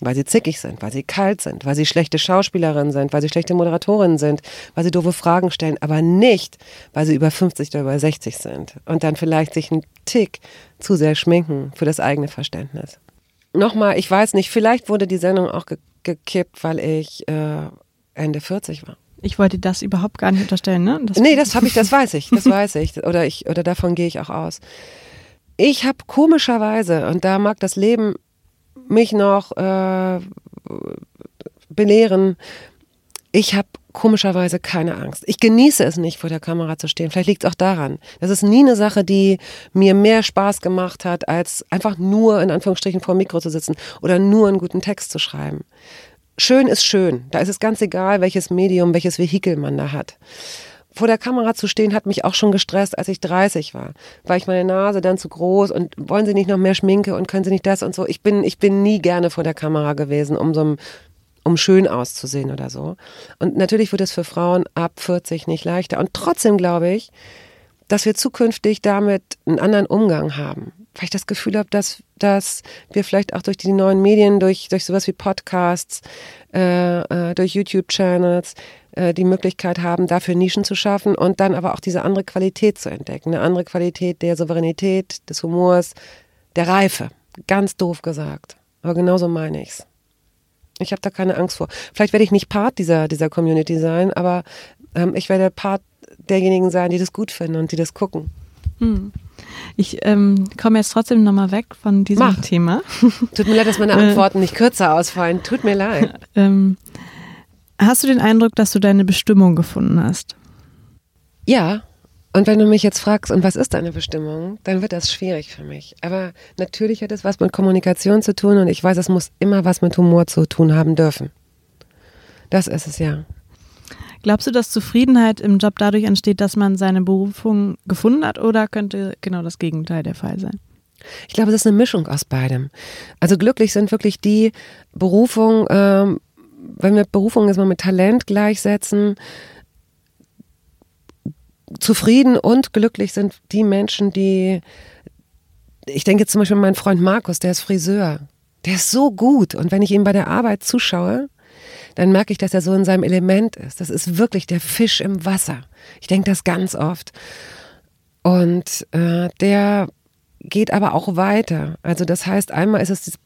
weil sie zickig sind, weil sie kalt sind, weil sie schlechte Schauspielerinnen sind, weil sie schlechte Moderatorinnen sind, weil sie doofe Fragen stellen, aber nicht, weil sie über 50 oder über 60 sind und dann vielleicht sich einen Tick zu sehr schminken für das eigene Verständnis. Nochmal, ich weiß nicht, vielleicht wurde die Sendung auch ge gekippt, weil ich äh, Ende 40 war. Ich wollte das überhaupt gar nicht unterstellen, ne? Das nee, das habe ich, das weiß ich, das weiß ich. Oder ich, oder davon gehe ich auch aus. Ich habe komischerweise, und da mag das Leben mich noch äh, belehren, ich habe komischerweise keine Angst. Ich genieße es nicht, vor der Kamera zu stehen. Vielleicht liegt es auch daran. Das ist nie eine Sache, die mir mehr Spaß gemacht hat, als einfach nur in Anführungsstrichen vor dem Mikro zu sitzen oder nur einen guten Text zu schreiben. Schön ist schön. Da ist es ganz egal, welches Medium, welches Vehikel man da hat vor der Kamera zu stehen hat mich auch schon gestresst, als ich 30 war. War ich meine Nase dann zu groß und wollen Sie nicht noch mehr Schminke und können Sie nicht das und so. Ich bin, ich bin nie gerne vor der Kamera gewesen, um so um schön auszusehen oder so. Und natürlich wird es für Frauen ab 40 nicht leichter. Und trotzdem glaube ich, dass wir zukünftig damit einen anderen Umgang haben. Weil ich das Gefühl habe, dass, dass wir vielleicht auch durch die neuen Medien, durch, durch sowas wie Podcasts, äh, äh, durch YouTube-Channels, äh, die Möglichkeit haben, dafür Nischen zu schaffen und dann aber auch diese andere Qualität zu entdecken. Eine andere Qualität der Souveränität, des Humors, der Reife. Ganz doof gesagt. Aber genauso meine ich's. Ich habe da keine Angst vor. Vielleicht werde ich nicht Part dieser, dieser Community sein, aber ähm, ich werde Part derjenigen sein, die das gut finden und die das gucken. Hm. Ich ähm, komme jetzt trotzdem nochmal weg von diesem Mach. Thema. Tut mir leid, dass meine äh. Antworten nicht kürzer ausfallen. Tut mir leid. ähm, Hast du den Eindruck, dass du deine Bestimmung gefunden hast? Ja. Und wenn du mich jetzt fragst, und was ist deine Bestimmung, dann wird das schwierig für mich. Aber natürlich hat es was mit Kommunikation zu tun und ich weiß, es muss immer was mit Humor zu tun haben dürfen. Das ist es ja. Glaubst du, dass Zufriedenheit im Job dadurch entsteht, dass man seine Berufung gefunden hat oder könnte genau das Gegenteil der Fall sein? Ich glaube, es ist eine Mischung aus beidem. Also glücklich sind wirklich die Berufung, ähm, wenn wir Berufung jetzt mal mit Talent gleichsetzen, zufrieden und glücklich sind die Menschen, die, ich denke zum Beispiel an meinen Freund Markus, der ist Friseur. Der ist so gut. Und wenn ich ihm bei der Arbeit zuschaue, dann merke ich, dass er so in seinem Element ist. Das ist wirklich der Fisch im Wasser. Ich denke das ganz oft. Und äh, der geht aber auch weiter. Also das heißt, einmal ist es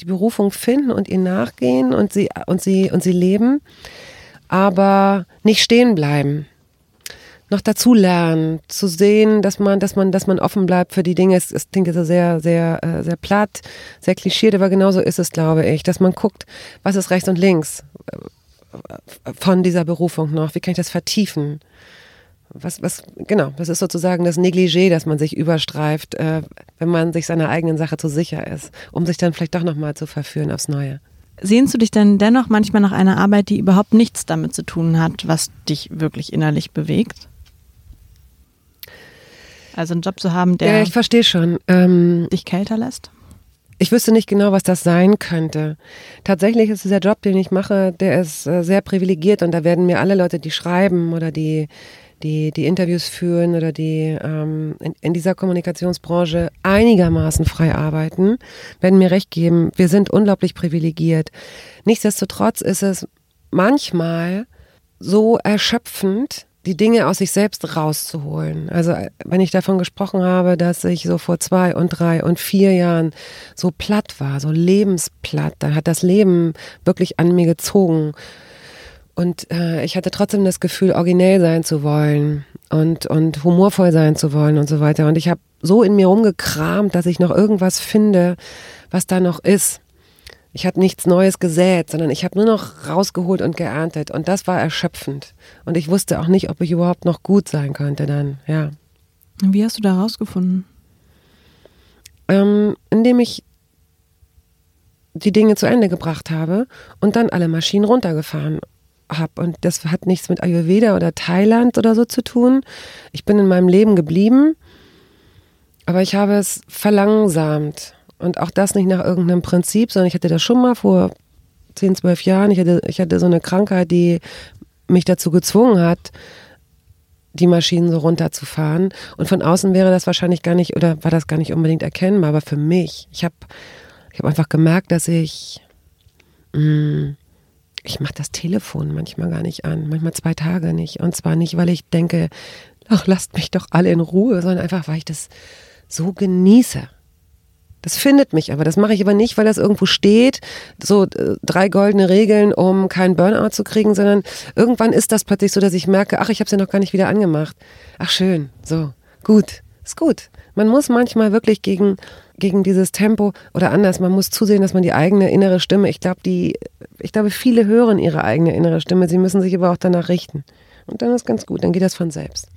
die Berufung finden und ihr nachgehen und sie, und sie, und sie leben, aber nicht stehen bleiben. Noch dazu lernen, zu sehen, dass man, dass man, dass man offen bleibt für die Dinge. Es, es klingt so sehr, sehr, äh, sehr platt, sehr klischiert, aber genauso ist es, glaube ich, dass man guckt, was ist rechts und links äh, von dieser Berufung noch? Wie kann ich das vertiefen? Was, was, genau, das ist sozusagen das Negligé, das man sich überstreift, äh, wenn man sich seiner eigenen Sache zu sicher ist, um sich dann vielleicht doch nochmal zu verführen aufs Neue. Sehnst du dich denn dennoch manchmal nach einer Arbeit, die überhaupt nichts damit zu tun hat, was dich wirklich innerlich bewegt? Also einen Job zu haben, der ja, ich verstehe schon. Ähm, dich kälter lässt? Ich wüsste nicht genau, was das sein könnte. Tatsächlich ist der Job, den ich mache, der ist äh, sehr privilegiert und da werden mir alle Leute, die schreiben oder die die, die Interviews führen oder die ähm, in, in dieser Kommunikationsbranche einigermaßen frei arbeiten, werden mir recht geben, wir sind unglaublich privilegiert. Nichtsdestotrotz ist es manchmal so erschöpfend, die Dinge aus sich selbst rauszuholen. Also wenn ich davon gesprochen habe, dass ich so vor zwei und drei und vier Jahren so platt war, so lebensplatt, dann hat das Leben wirklich an mir gezogen. Und äh, ich hatte trotzdem das Gefühl, originell sein zu wollen und, und humorvoll sein zu wollen und so weiter. Und ich habe so in mir rumgekramt, dass ich noch irgendwas finde, was da noch ist. Ich habe nichts Neues gesät, sondern ich habe nur noch rausgeholt und geerntet. Und das war erschöpfend. Und ich wusste auch nicht, ob ich überhaupt noch gut sein könnte dann, ja. Wie hast du da rausgefunden? Ähm, indem ich die Dinge zu Ende gebracht habe und dann alle Maschinen runtergefahren habe. Und das hat nichts mit Ayurveda oder Thailand oder so zu tun. Ich bin in meinem Leben geblieben, aber ich habe es verlangsamt. Und auch das nicht nach irgendeinem Prinzip, sondern ich hatte das schon mal vor 10, 12 Jahren. Ich hatte, ich hatte so eine Krankheit, die mich dazu gezwungen hat, die Maschinen so runterzufahren. Und von außen wäre das wahrscheinlich gar nicht, oder war das gar nicht unbedingt erkennbar, aber für mich, ich habe ich hab einfach gemerkt, dass ich, mh, mm, ich mache das Telefon manchmal gar nicht an, manchmal zwei Tage nicht. Und zwar nicht, weil ich denke, ach, lasst mich doch alle in Ruhe, sondern einfach, weil ich das so genieße. Das findet mich aber. Das mache ich aber nicht, weil das irgendwo steht, so äh, drei goldene Regeln, um keinen Burnout zu kriegen, sondern irgendwann ist das plötzlich so, dass ich merke, ach, ich habe sie ja noch gar nicht wieder angemacht. Ach schön, so, gut, ist gut. Man muss manchmal wirklich gegen, gegen dieses Tempo oder anders, man muss zusehen, dass man die eigene innere Stimme, ich glaube, die, ich glaube, viele hören ihre eigene innere Stimme, sie müssen sich aber auch danach richten. Und dann ist ganz gut, dann geht das von selbst.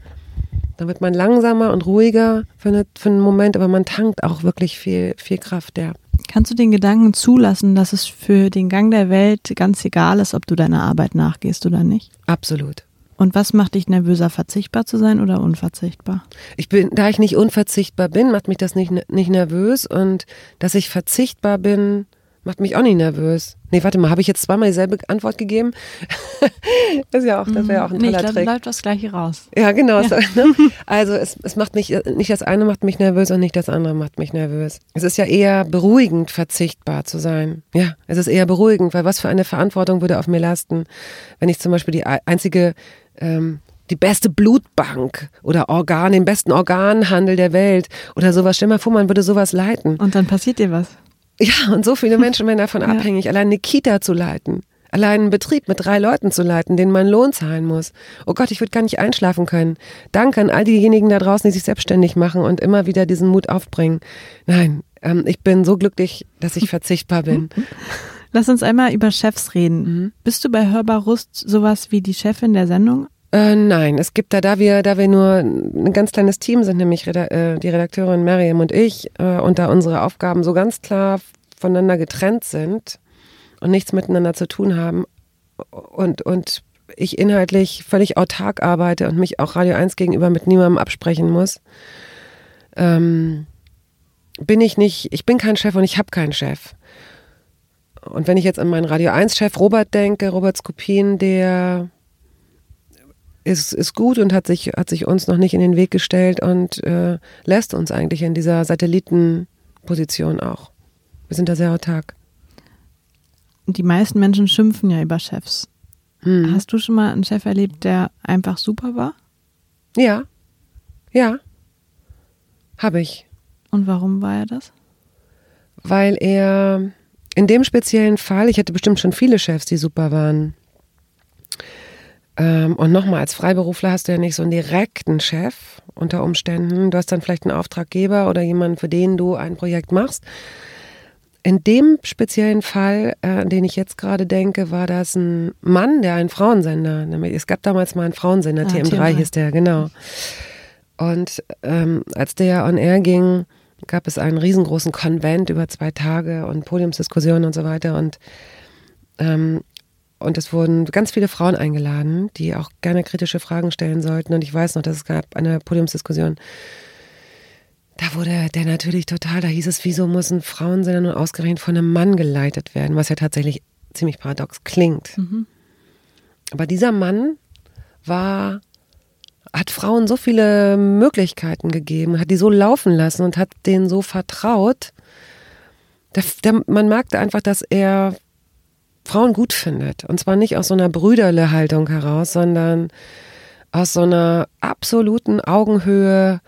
Dann wird man langsamer und ruhiger für, eine, für einen Moment, aber man tankt auch wirklich viel, viel Kraft, ja. Kannst du den Gedanken zulassen, dass es für den Gang der Welt ganz egal ist, ob du deiner Arbeit nachgehst oder nicht? Absolut. Und was macht dich nervöser, verzichtbar zu sein oder unverzichtbar? Ich bin, da ich nicht unverzichtbar bin, macht mich das nicht, nicht nervös und dass ich verzichtbar bin, Macht mich auch nicht nervös. Nee, warte mal, habe ich jetzt zweimal dieselbe Antwort gegeben? das ist ja auch, das wäre auch ein nee, toller ich glaub, Trick. bleibt das gleiche raus. Ja, genau. Ja. So, ne? Also es, es macht mich, nicht das eine macht mich nervös und nicht das andere macht mich nervös. Es ist ja eher beruhigend, verzichtbar zu sein. Ja, es ist eher beruhigend, weil was für eine Verantwortung würde auf mir lasten, wenn ich zum Beispiel die einzige ähm, die beste Blutbank oder Organ, den besten Organhandel der Welt oder sowas. Stell mal vor, man würde sowas leiten. Und dann passiert dir was. Ja, und so viele Menschen werden davon ja. abhängig, allein eine Kita zu leiten. Allein einen Betrieb mit drei Leuten zu leiten, denen man Lohn zahlen muss. Oh Gott, ich würde gar nicht einschlafen können. Danke an all diejenigen da draußen, die sich selbstständig machen und immer wieder diesen Mut aufbringen. Nein, ähm, ich bin so glücklich, dass ich verzichtbar bin. Lass uns einmal über Chefs reden. Mhm. Bist du bei Hörbar Rust sowas wie die Chefin der Sendung? Äh, nein, es gibt da, da wir, da wir nur ein ganz kleines Team sind, nämlich Reda äh, die Redakteurin Miriam und ich, äh, und da unsere Aufgaben so ganz klar voneinander getrennt sind und nichts miteinander zu tun haben und, und ich inhaltlich völlig autark arbeite und mich auch Radio 1 gegenüber mit niemandem absprechen muss, ähm, bin ich nicht, ich bin kein Chef und ich habe keinen Chef. Und wenn ich jetzt an meinen Radio 1-Chef Robert denke, Robert Skopin, der ist, ist gut und hat sich, hat sich uns noch nicht in den Weg gestellt und äh, lässt uns eigentlich in dieser Satellitenposition auch. Wir sind da sehr autark. Die meisten Menschen schimpfen ja über Chefs. Hm. Hast du schon mal einen Chef erlebt, der einfach super war? Ja. Ja. Habe ich. Und warum war er das? Weil er in dem speziellen Fall, ich hatte bestimmt schon viele Chefs, die super waren. Ähm, und nochmal, als Freiberufler hast du ja nicht so einen direkten Chef unter Umständen. Du hast dann vielleicht einen Auftraggeber oder jemanden, für den du ein Projekt machst. In dem speziellen Fall, äh, an den ich jetzt gerade denke, war das ein Mann, der einen Frauensender, nämlich es gab damals mal einen Frauensender, ah, TM3, TM3 hieß der, genau. Und ähm, als der on air ging, gab es einen riesengroßen Konvent über zwei Tage und Podiumsdiskussionen und so weiter. Und ähm, und es wurden ganz viele Frauen eingeladen, die auch gerne kritische Fragen stellen sollten. Und ich weiß noch, dass es gab eine Podiumsdiskussion. Da wurde der natürlich total, da hieß es, wieso muss ein Frauensender nun ausgerechnet von einem Mann geleitet werden, was ja tatsächlich ziemlich paradox klingt. Mhm. Aber dieser Mann war, hat Frauen so viele Möglichkeiten gegeben, hat die so laufen lassen und hat denen so vertraut. Der, der, man merkte einfach, dass er Frauen gut findet. Und zwar nicht aus so einer Brüderle-Haltung heraus, sondern aus so einer absoluten Augenhöhe.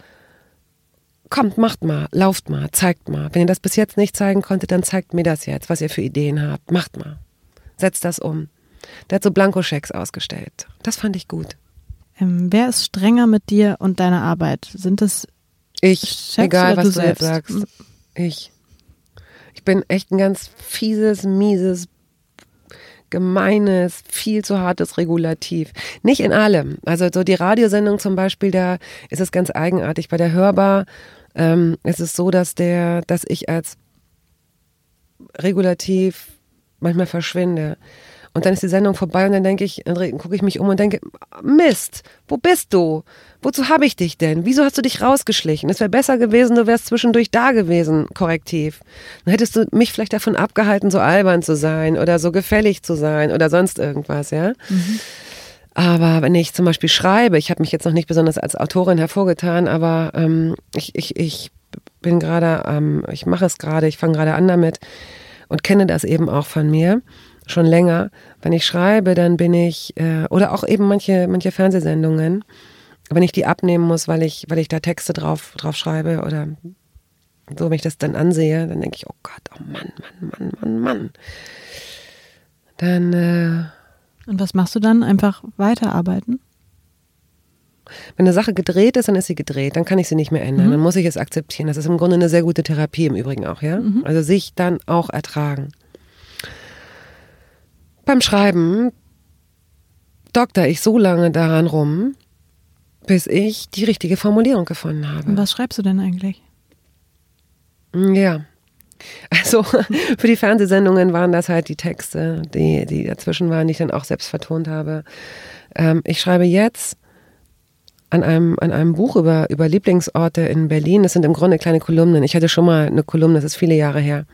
Kommt, macht mal, lauft mal, zeigt mal. Wenn ihr das bis jetzt nicht zeigen konntet, dann zeigt mir das jetzt, was ihr für Ideen habt. Macht mal. Setzt das um. Der hat so Blankoschecks ausgestellt. Das fand ich gut. Ähm, wer ist strenger mit dir und deiner Arbeit? Sind es ich, Chefs egal was du, jetzt sagst. Ich. Ich bin echt ein ganz fieses, mieses, gemeines, viel zu hartes Regulativ. Nicht in allem. Also so die Radiosendung zum Beispiel, da ist es ganz eigenartig. Bei der Hörbar ähm, ist es so, dass der, dass ich als Regulativ manchmal verschwinde. Und dann ist die Sendung vorbei und dann denke ich, dann gucke ich mich um und denke, Mist, wo bist du? Wozu habe ich dich denn? Wieso hast du dich rausgeschlichen? Es wäre besser gewesen, du wärst zwischendurch da gewesen, korrektiv. Dann hättest du mich vielleicht davon abgehalten, so albern zu sein oder so gefällig zu sein oder sonst irgendwas, ja. Mhm. Aber wenn ich zum Beispiel schreibe, ich habe mich jetzt noch nicht besonders als Autorin hervorgetan, aber ähm, ich, ich, ich bin gerade, ähm, ich mache es gerade, ich fange gerade an damit und kenne das eben auch von mir schon länger. Wenn ich schreibe, dann bin ich, äh, oder auch eben manche, manche Fernsehsendungen, wenn ich die abnehmen muss, weil ich, weil ich da Texte drauf, drauf schreibe oder so, wenn ich das dann ansehe, dann denke ich, oh Gott, oh Mann, Mann, Mann, Mann, Mann. Dann. Äh, Und was machst du dann? Einfach weiterarbeiten? Wenn eine Sache gedreht ist, dann ist sie gedreht, dann kann ich sie nicht mehr ändern. Mhm. Dann muss ich es akzeptieren. Das ist im Grunde eine sehr gute Therapie im Übrigen auch, ja. Mhm. Also sich dann auch ertragen. Beim Schreiben dokter ich so lange daran rum, bis ich die richtige Formulierung gefunden habe. Und was schreibst du denn eigentlich? Ja. Also für die Fernsehsendungen waren das halt die Texte, die, die dazwischen waren, die ich dann auch selbst vertont habe. Ähm, ich schreibe jetzt an einem, an einem Buch über, über Lieblingsorte in Berlin. Das sind im Grunde kleine Kolumnen. Ich hatte schon mal eine Kolumne, das ist viele Jahre her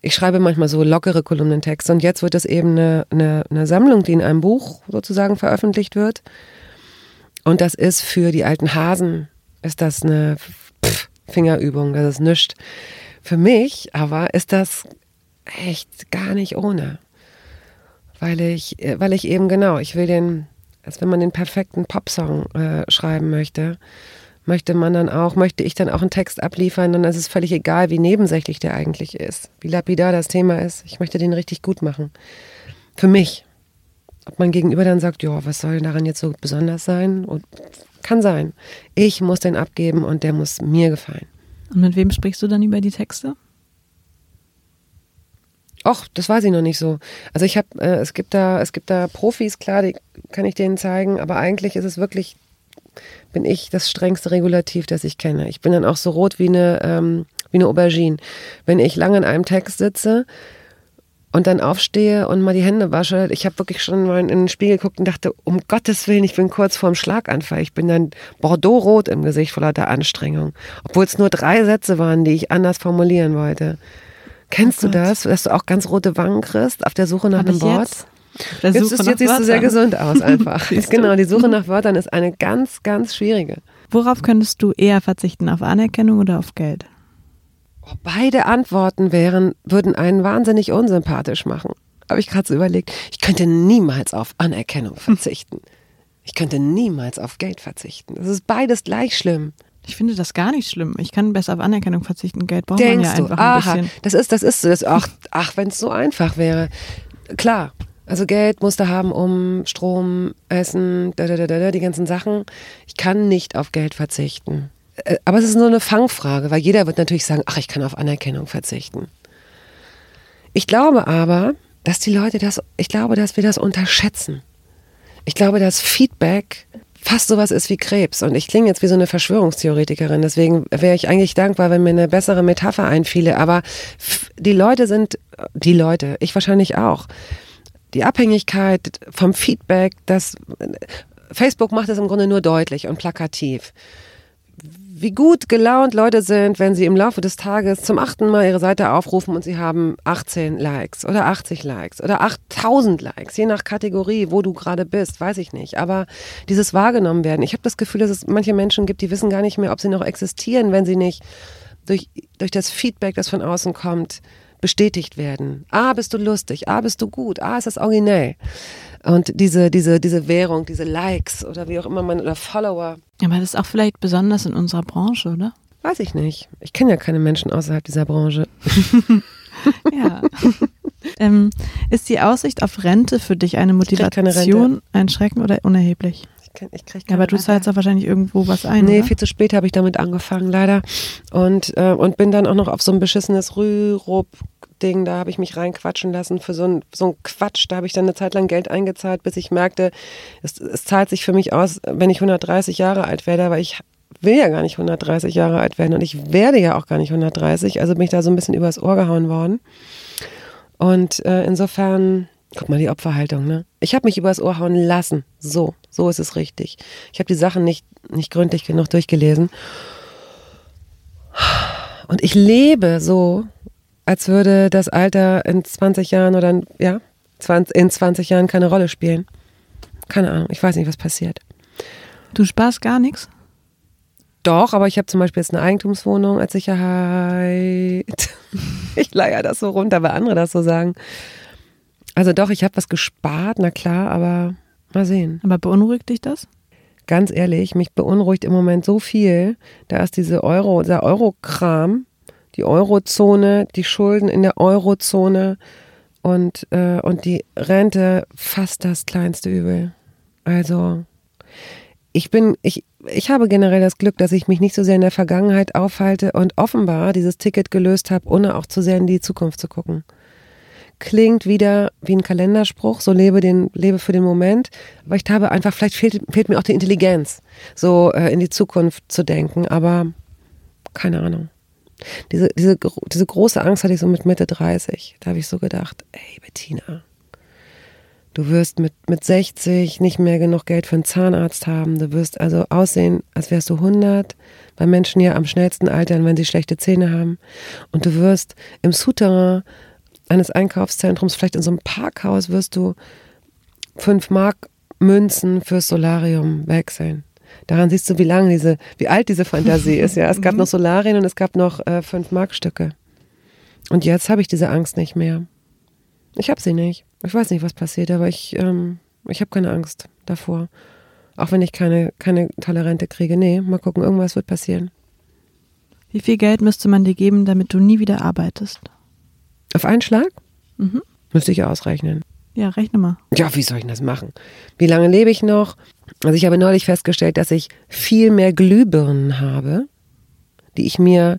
ich schreibe manchmal so lockere Kolumnentexte und jetzt wird es eben eine, eine, eine Sammlung, die in einem Buch sozusagen veröffentlicht wird. Und das ist für die alten Hasen, ist das eine Pff, Fingerübung, das ist nichts. Für mich aber ist das echt gar nicht ohne. Weil ich, weil ich eben genau, ich will den, als wenn man den perfekten Popsong äh, schreiben möchte, möchte man dann auch, möchte ich dann auch einen Text abliefern, dann ist es völlig egal, wie nebensächlich der eigentlich ist, wie lapidar das Thema ist. Ich möchte den richtig gut machen. Für mich. Ob man gegenüber dann sagt, ja, was soll daran jetzt so besonders sein? Und kann sein. Ich muss den abgeben und der muss mir gefallen. Und mit wem sprichst du dann über die Texte? Och, das weiß ich noch nicht so. Also ich habe, äh, es gibt da, es gibt da Profis, klar, die kann ich denen zeigen, aber eigentlich ist es wirklich bin ich das strengste Regulativ, das ich kenne. Ich bin dann auch so rot wie eine, ähm, wie eine Aubergine. Wenn ich lange in einem Text sitze und dann aufstehe und mal die Hände wasche, ich habe wirklich schon mal in den Spiegel geguckt und dachte, um Gottes Willen, ich bin kurz vorm Schlaganfall. Ich bin dann Bordeaux-rot im Gesicht vor lauter Anstrengung. Obwohl es nur drei Sätze waren, die ich anders formulieren wollte. Kennst oh du das, dass du auch ganz rote Wangen kriegst auf der Suche nach Hab einem Wort? Jetzt? Jetzt, ist, jetzt siehst du sehr gesund aus einfach. genau, die Suche nach Wörtern ist eine ganz, ganz schwierige. Worauf könntest du eher verzichten, auf Anerkennung oder auf Geld? Oh, beide Antworten wären, würden einen wahnsinnig unsympathisch machen. Habe ich gerade so überlegt. Ich könnte niemals auf Anerkennung verzichten. Ich könnte niemals auf Geld verzichten. Das ist beides gleich schlimm. Ich finde das gar nicht schlimm. Ich kann besser auf Anerkennung verzichten. Geld braucht Denkst man ja einfach du? ein Aha, bisschen. Das ist, das ist, das, ach, ach wenn es so einfach wäre. Klar, also Geld musste haben, um Strom, Essen, da, da, da, da, die ganzen Sachen. Ich kann nicht auf Geld verzichten. Äh, aber es ist nur eine Fangfrage, weil jeder wird natürlich sagen, ach, ich kann auf Anerkennung verzichten. Ich glaube aber, dass die Leute das, ich glaube, dass wir das unterschätzen. Ich glaube, dass Feedback fast sowas ist wie Krebs. Und ich klinge jetzt wie so eine Verschwörungstheoretikerin. Deswegen wäre ich eigentlich dankbar, wenn mir eine bessere Metapher einfiele. Aber die Leute sind, die Leute, ich wahrscheinlich auch, die Abhängigkeit vom Feedback, das Facebook macht es im Grunde nur deutlich und plakativ. Wie gut gelaunt Leute sind, wenn sie im Laufe des Tages zum achten Mal ihre Seite aufrufen und sie haben 18 Likes oder 80 Likes oder 8000 Likes, je nach Kategorie, wo du gerade bist, weiß ich nicht. Aber dieses wahrgenommen werden, ich habe das Gefühl, dass es manche Menschen gibt, die wissen gar nicht mehr, ob sie noch existieren, wenn sie nicht durch, durch das Feedback, das von außen kommt, bestätigt werden. Ah, bist du lustig, ah, bist du gut, ah, ist das originell. Und diese, diese, diese Währung, diese Likes oder wie auch immer man, oder Follower. Aber das ist auch vielleicht besonders in unserer Branche, oder? Weiß ich nicht. Ich kenne ja keine Menschen außerhalb dieser Branche. ja. ähm, ist die Aussicht auf Rente für dich eine Motivation, ein Schrecken oder unerheblich? Ich, ich krieg Aber du zahlst doch wahrscheinlich irgendwo was ein. Nee, oder? viel zu spät habe ich damit angefangen, leider. Und, äh, und bin dann auch noch auf so ein beschissenes Rürup Ding, da habe ich mich reinquatschen lassen für so ein, so ein Quatsch. Da habe ich dann eine Zeit lang Geld eingezahlt, bis ich merkte, es, es zahlt sich für mich aus, wenn ich 130 Jahre alt werde, aber ich will ja gar nicht 130 Jahre alt werden und ich werde ja auch gar nicht 130. Also bin ich da so ein bisschen übers Ohr gehauen worden. Und äh, insofern Guck mal, die Opferhaltung, ne? Ich habe mich übers Ohr hauen lassen. So, so ist es richtig. Ich habe die Sachen nicht, nicht gründlich genug durchgelesen. Und ich lebe so, als würde das Alter in 20 Jahren oder in, ja, 20, in 20 Jahren keine Rolle spielen. Keine Ahnung, ich weiß nicht, was passiert. Du sparst gar nichts? Doch, aber ich habe zum Beispiel jetzt eine Eigentumswohnung als Sicherheit. Ich leier das so runter, weil andere das so sagen. Also doch, ich habe was gespart, na klar, aber mal sehen. Aber beunruhigt dich das? Ganz ehrlich, mich beunruhigt im Moment so viel. Da ist diese Euro, dieser Euro-Kram, die Eurozone, die Schulden in der Eurozone und, äh, und die Rente fast das kleinste Übel. Also ich bin, ich, ich habe generell das Glück, dass ich mich nicht so sehr in der Vergangenheit aufhalte und offenbar dieses Ticket gelöst habe, ohne auch zu sehr in die Zukunft zu gucken. Klingt wieder wie ein Kalenderspruch, so lebe den, lebe für den Moment. Aber ich habe einfach, vielleicht fehlt, fehlt mir auch die Intelligenz, so äh, in die Zukunft zu denken, aber keine Ahnung. Diese, diese, diese große Angst hatte ich so mit Mitte 30. Da habe ich so gedacht, ey Bettina, Du wirst mit, mit 60 nicht mehr genug Geld für einen Zahnarzt haben. Du wirst also aussehen, als wärst du 100. Bei Menschen ja am schnellsten altern, wenn sie schlechte Zähne haben. Und du wirst im Souterrain eines Einkaufszentrums, vielleicht in so einem Parkhaus, wirst du 5 Mark Münzen fürs Solarium wechseln. Daran siehst du, wie lang diese, wie alt diese Fantasie ist. Ja, es gab noch Solarien und es gab noch äh, 5 Mark Stücke. Und jetzt habe ich diese Angst nicht mehr. Ich habe sie nicht. Ich weiß nicht, was passiert, aber ich, ähm, ich habe keine Angst davor. Auch wenn ich keine, keine tolle kriege. Nee, mal gucken, irgendwas wird passieren. Wie viel Geld müsste man dir geben, damit du nie wieder arbeitest? Auf einen Schlag? Mhm. Müsste ich ausrechnen. Ja, rechne mal. Ja, wie soll ich das machen? Wie lange lebe ich noch? Also ich habe neulich festgestellt, dass ich viel mehr Glühbirnen habe, die ich mir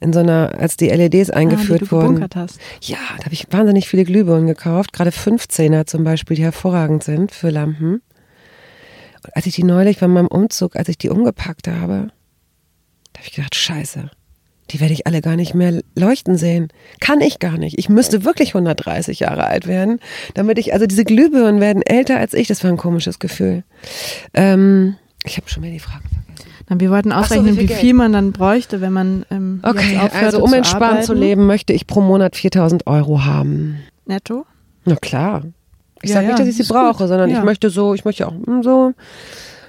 in so einer, als die LEDs ah, eingeführt ah, wurden. Hast. Ja, da habe ich wahnsinnig viele Glühbirnen gekauft, gerade 15er zum Beispiel, die hervorragend sind für Lampen. Und als ich die neulich bei meinem Umzug, als ich die umgepackt habe, da habe ich gedacht, scheiße, die werde ich alle gar nicht mehr leuchten sehen. Kann ich gar nicht. Ich müsste wirklich 130 Jahre alt werden, damit ich, also diese Glühbirnen werden älter als ich. Das war ein komisches Gefühl. Ähm, ich habe schon mehr die Frage wir wollten ausrechnen, so, wie, viel, wie viel man dann bräuchte, wenn man ähm, Okay, also um entspannt zu leben, möchte ich pro Monat 4000 Euro haben. Netto? Na klar. Ich ja, sage nicht, dass ich sie brauche, gut. sondern ja. ich möchte so, ich möchte auch hm, so.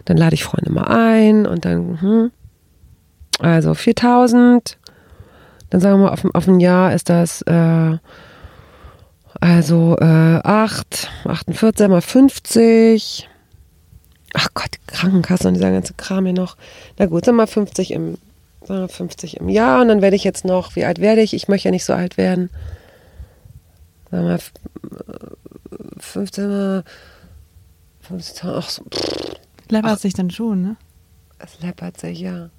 Dann lade ich Freunde mal ein und dann, hm. also 4000. Dann sagen wir mal, auf, auf ein Jahr ist das, äh, also äh, 8, 48 mal 50 ach Gott, Krankenkasse und dieser ganze Kram hier noch. Na gut, sagen wir mal 50 im, sagen wir 50 im Jahr und dann werde ich jetzt noch, wie alt werde ich? Ich möchte ja nicht so alt werden. Sagen wir mal 15, 15 ach so. Läppert sich dann schon, ne? Es läppert sich, ja.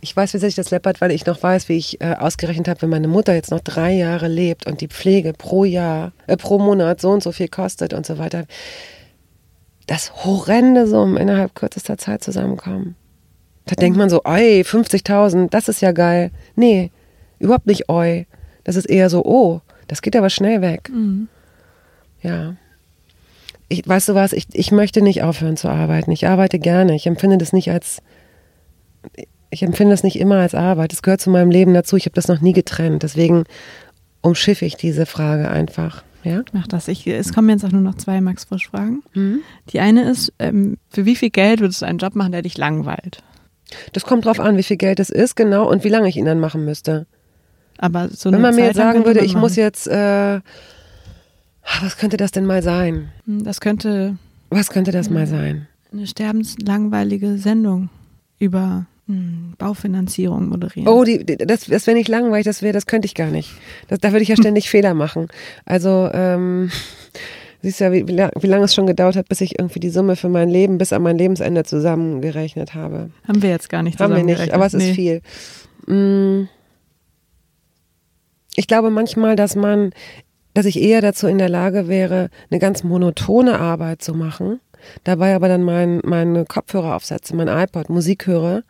Ich weiß, wie sich das läppert, weil ich noch weiß, wie ich äh, ausgerechnet habe, wenn meine Mutter jetzt noch drei Jahre lebt und die Pflege pro Jahr, äh, pro Monat so und so viel kostet und so weiter dass horrende Summen innerhalb kürzester Zeit zusammenkommen. Da denkt man so, oi, 50.000, das ist ja geil. Nee, überhaupt nicht oi. Das ist eher so, oh, das geht aber schnell weg. Mhm. Ja. Ich, weißt du was, ich, ich möchte nicht aufhören zu arbeiten. Ich arbeite gerne. Ich empfinde das nicht als, ich empfinde das nicht immer als Arbeit. Es gehört zu meinem Leben dazu. Ich habe das noch nie getrennt. Deswegen umschiffe ich diese Frage einfach. Ja? Mach das. Ich, es kommen jetzt auch nur noch zwei Max Frisch Fragen. Mhm. Die eine ist, ähm, für wie viel Geld würdest du einen Job machen, der dich langweilt? Das kommt drauf an, wie viel Geld es ist, genau, und wie lange ich ihn dann machen müsste. Aber so Wenn man Zeit mir jetzt sagen würde, ich muss jetzt, äh, was könnte das denn mal sein? Hm, das könnte. Was könnte das mal sein? Eine sterbenslangweilige Sendung über Baufinanzierung moderieren. Oh, die, das, das wäre nicht langweilig, das wäre, das könnte ich gar nicht. Das, da würde ich ja ständig Fehler machen. Also, ähm, siehst ja, wie, wie, wie lange es schon gedauert hat, bis ich irgendwie die Summe für mein Leben bis an mein Lebensende zusammengerechnet habe. Haben wir jetzt gar nicht Haben wir nicht, aber es nee. ist viel. Mm. Ich glaube manchmal, dass man, dass ich eher dazu in der Lage wäre, eine ganz monotone Arbeit zu machen dabei aber dann mein, meine Kopfhörer aufsetze, mein iPod, Musik höre,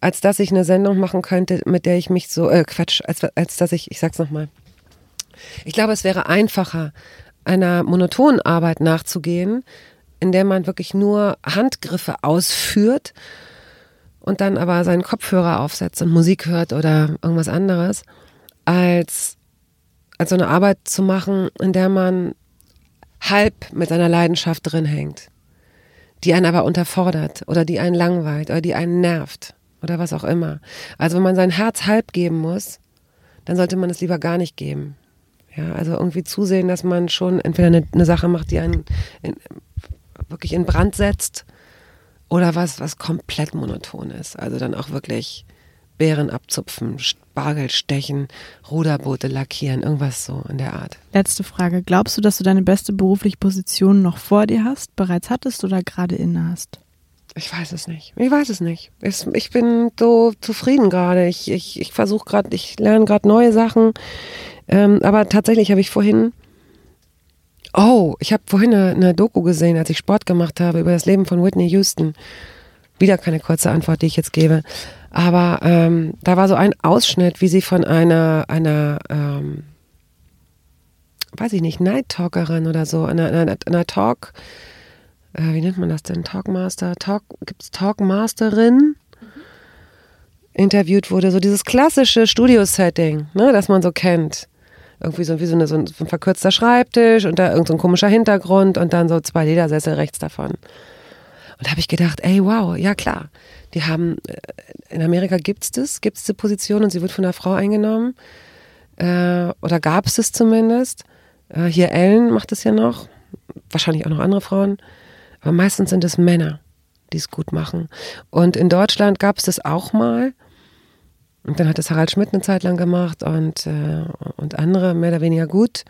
als dass ich eine Sendung machen könnte, mit der ich mich so, äh, Quatsch, als, als dass ich, ich sag's nochmal. Ich glaube, es wäre einfacher, einer monotonen Arbeit nachzugehen, in der man wirklich nur Handgriffe ausführt und dann aber seinen Kopfhörer aufsetzt und Musik hört oder irgendwas anderes, als, als so eine Arbeit zu machen, in der man halb mit seiner Leidenschaft drin hängt, die einen aber unterfordert oder die einen langweilt oder die einen nervt oder was auch immer. Also wenn man sein Herz halb geben muss, dann sollte man es lieber gar nicht geben. Ja, also irgendwie zusehen, dass man schon entweder eine, eine Sache macht, die einen in, wirklich in Brand setzt oder was, was komplett monoton ist. Also dann auch wirklich Beeren abzupfen, Spargel stechen, Ruderboote lackieren, irgendwas so in der Art. Letzte Frage. Glaubst du, dass du deine beste berufliche Position noch vor dir hast, bereits hattest oder gerade inne hast? Ich weiß es nicht. Ich weiß es nicht. Ich bin so zufrieden gerade. Ich, ich, ich versuche gerade, ich lerne gerade neue Sachen. Ähm, aber tatsächlich habe ich vorhin, oh, ich habe vorhin eine, eine Doku gesehen, als ich Sport gemacht habe über das Leben von Whitney Houston. Wieder keine kurze Antwort, die ich jetzt gebe. Aber ähm, da war so ein Ausschnitt, wie sie von einer, einer ähm, weiß ich nicht, Night Talkerin oder so, einer, einer, einer Talk, äh, wie nennt man das denn? Talkmaster, Talk, gibt es Talkmasterin? interviewt wurde, so dieses klassische Studio-Setting, ne, das man so kennt. Irgendwie so wie so, eine, so, ein, so ein verkürzter Schreibtisch und da irgendein so komischer Hintergrund und dann so zwei Ledersessel rechts davon. Und da habe ich gedacht, ey, wow, ja klar. Die haben, äh, in Amerika gibt es das, gibt es die Position und sie wird von einer Frau eingenommen. Äh, oder gab es es zumindest. Äh, hier Ellen macht es ja noch. Wahrscheinlich auch noch andere Frauen. Aber meistens sind es Männer, die es gut machen. Und in Deutschland gab es das auch mal. Und dann hat es Harald Schmidt eine Zeit lang gemacht und, äh, und andere mehr oder weniger gut.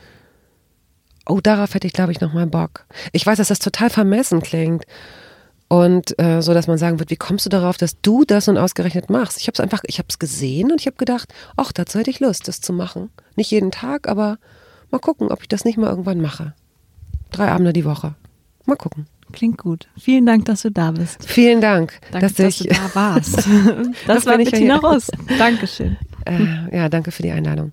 Oh, darauf hätte ich, glaube ich, nochmal Bock. Ich weiß, dass das total vermessen klingt. Und äh, so, dass man sagen wird, wie kommst du darauf, dass du das und ausgerechnet machst? Ich habe es einfach, ich habe es gesehen und ich habe gedacht, ach, dazu hätte ich Lust, das zu machen. Nicht jeden Tag, aber mal gucken, ob ich das nicht mal irgendwann mache. Drei Abende die Woche. Mal gucken. Klingt gut. Vielen Dank, dass du da bist. Vielen Dank, danke, dass, dass du da warst. das, das war Bettina Ross. Dankeschön. Äh, ja, danke für die Einladung.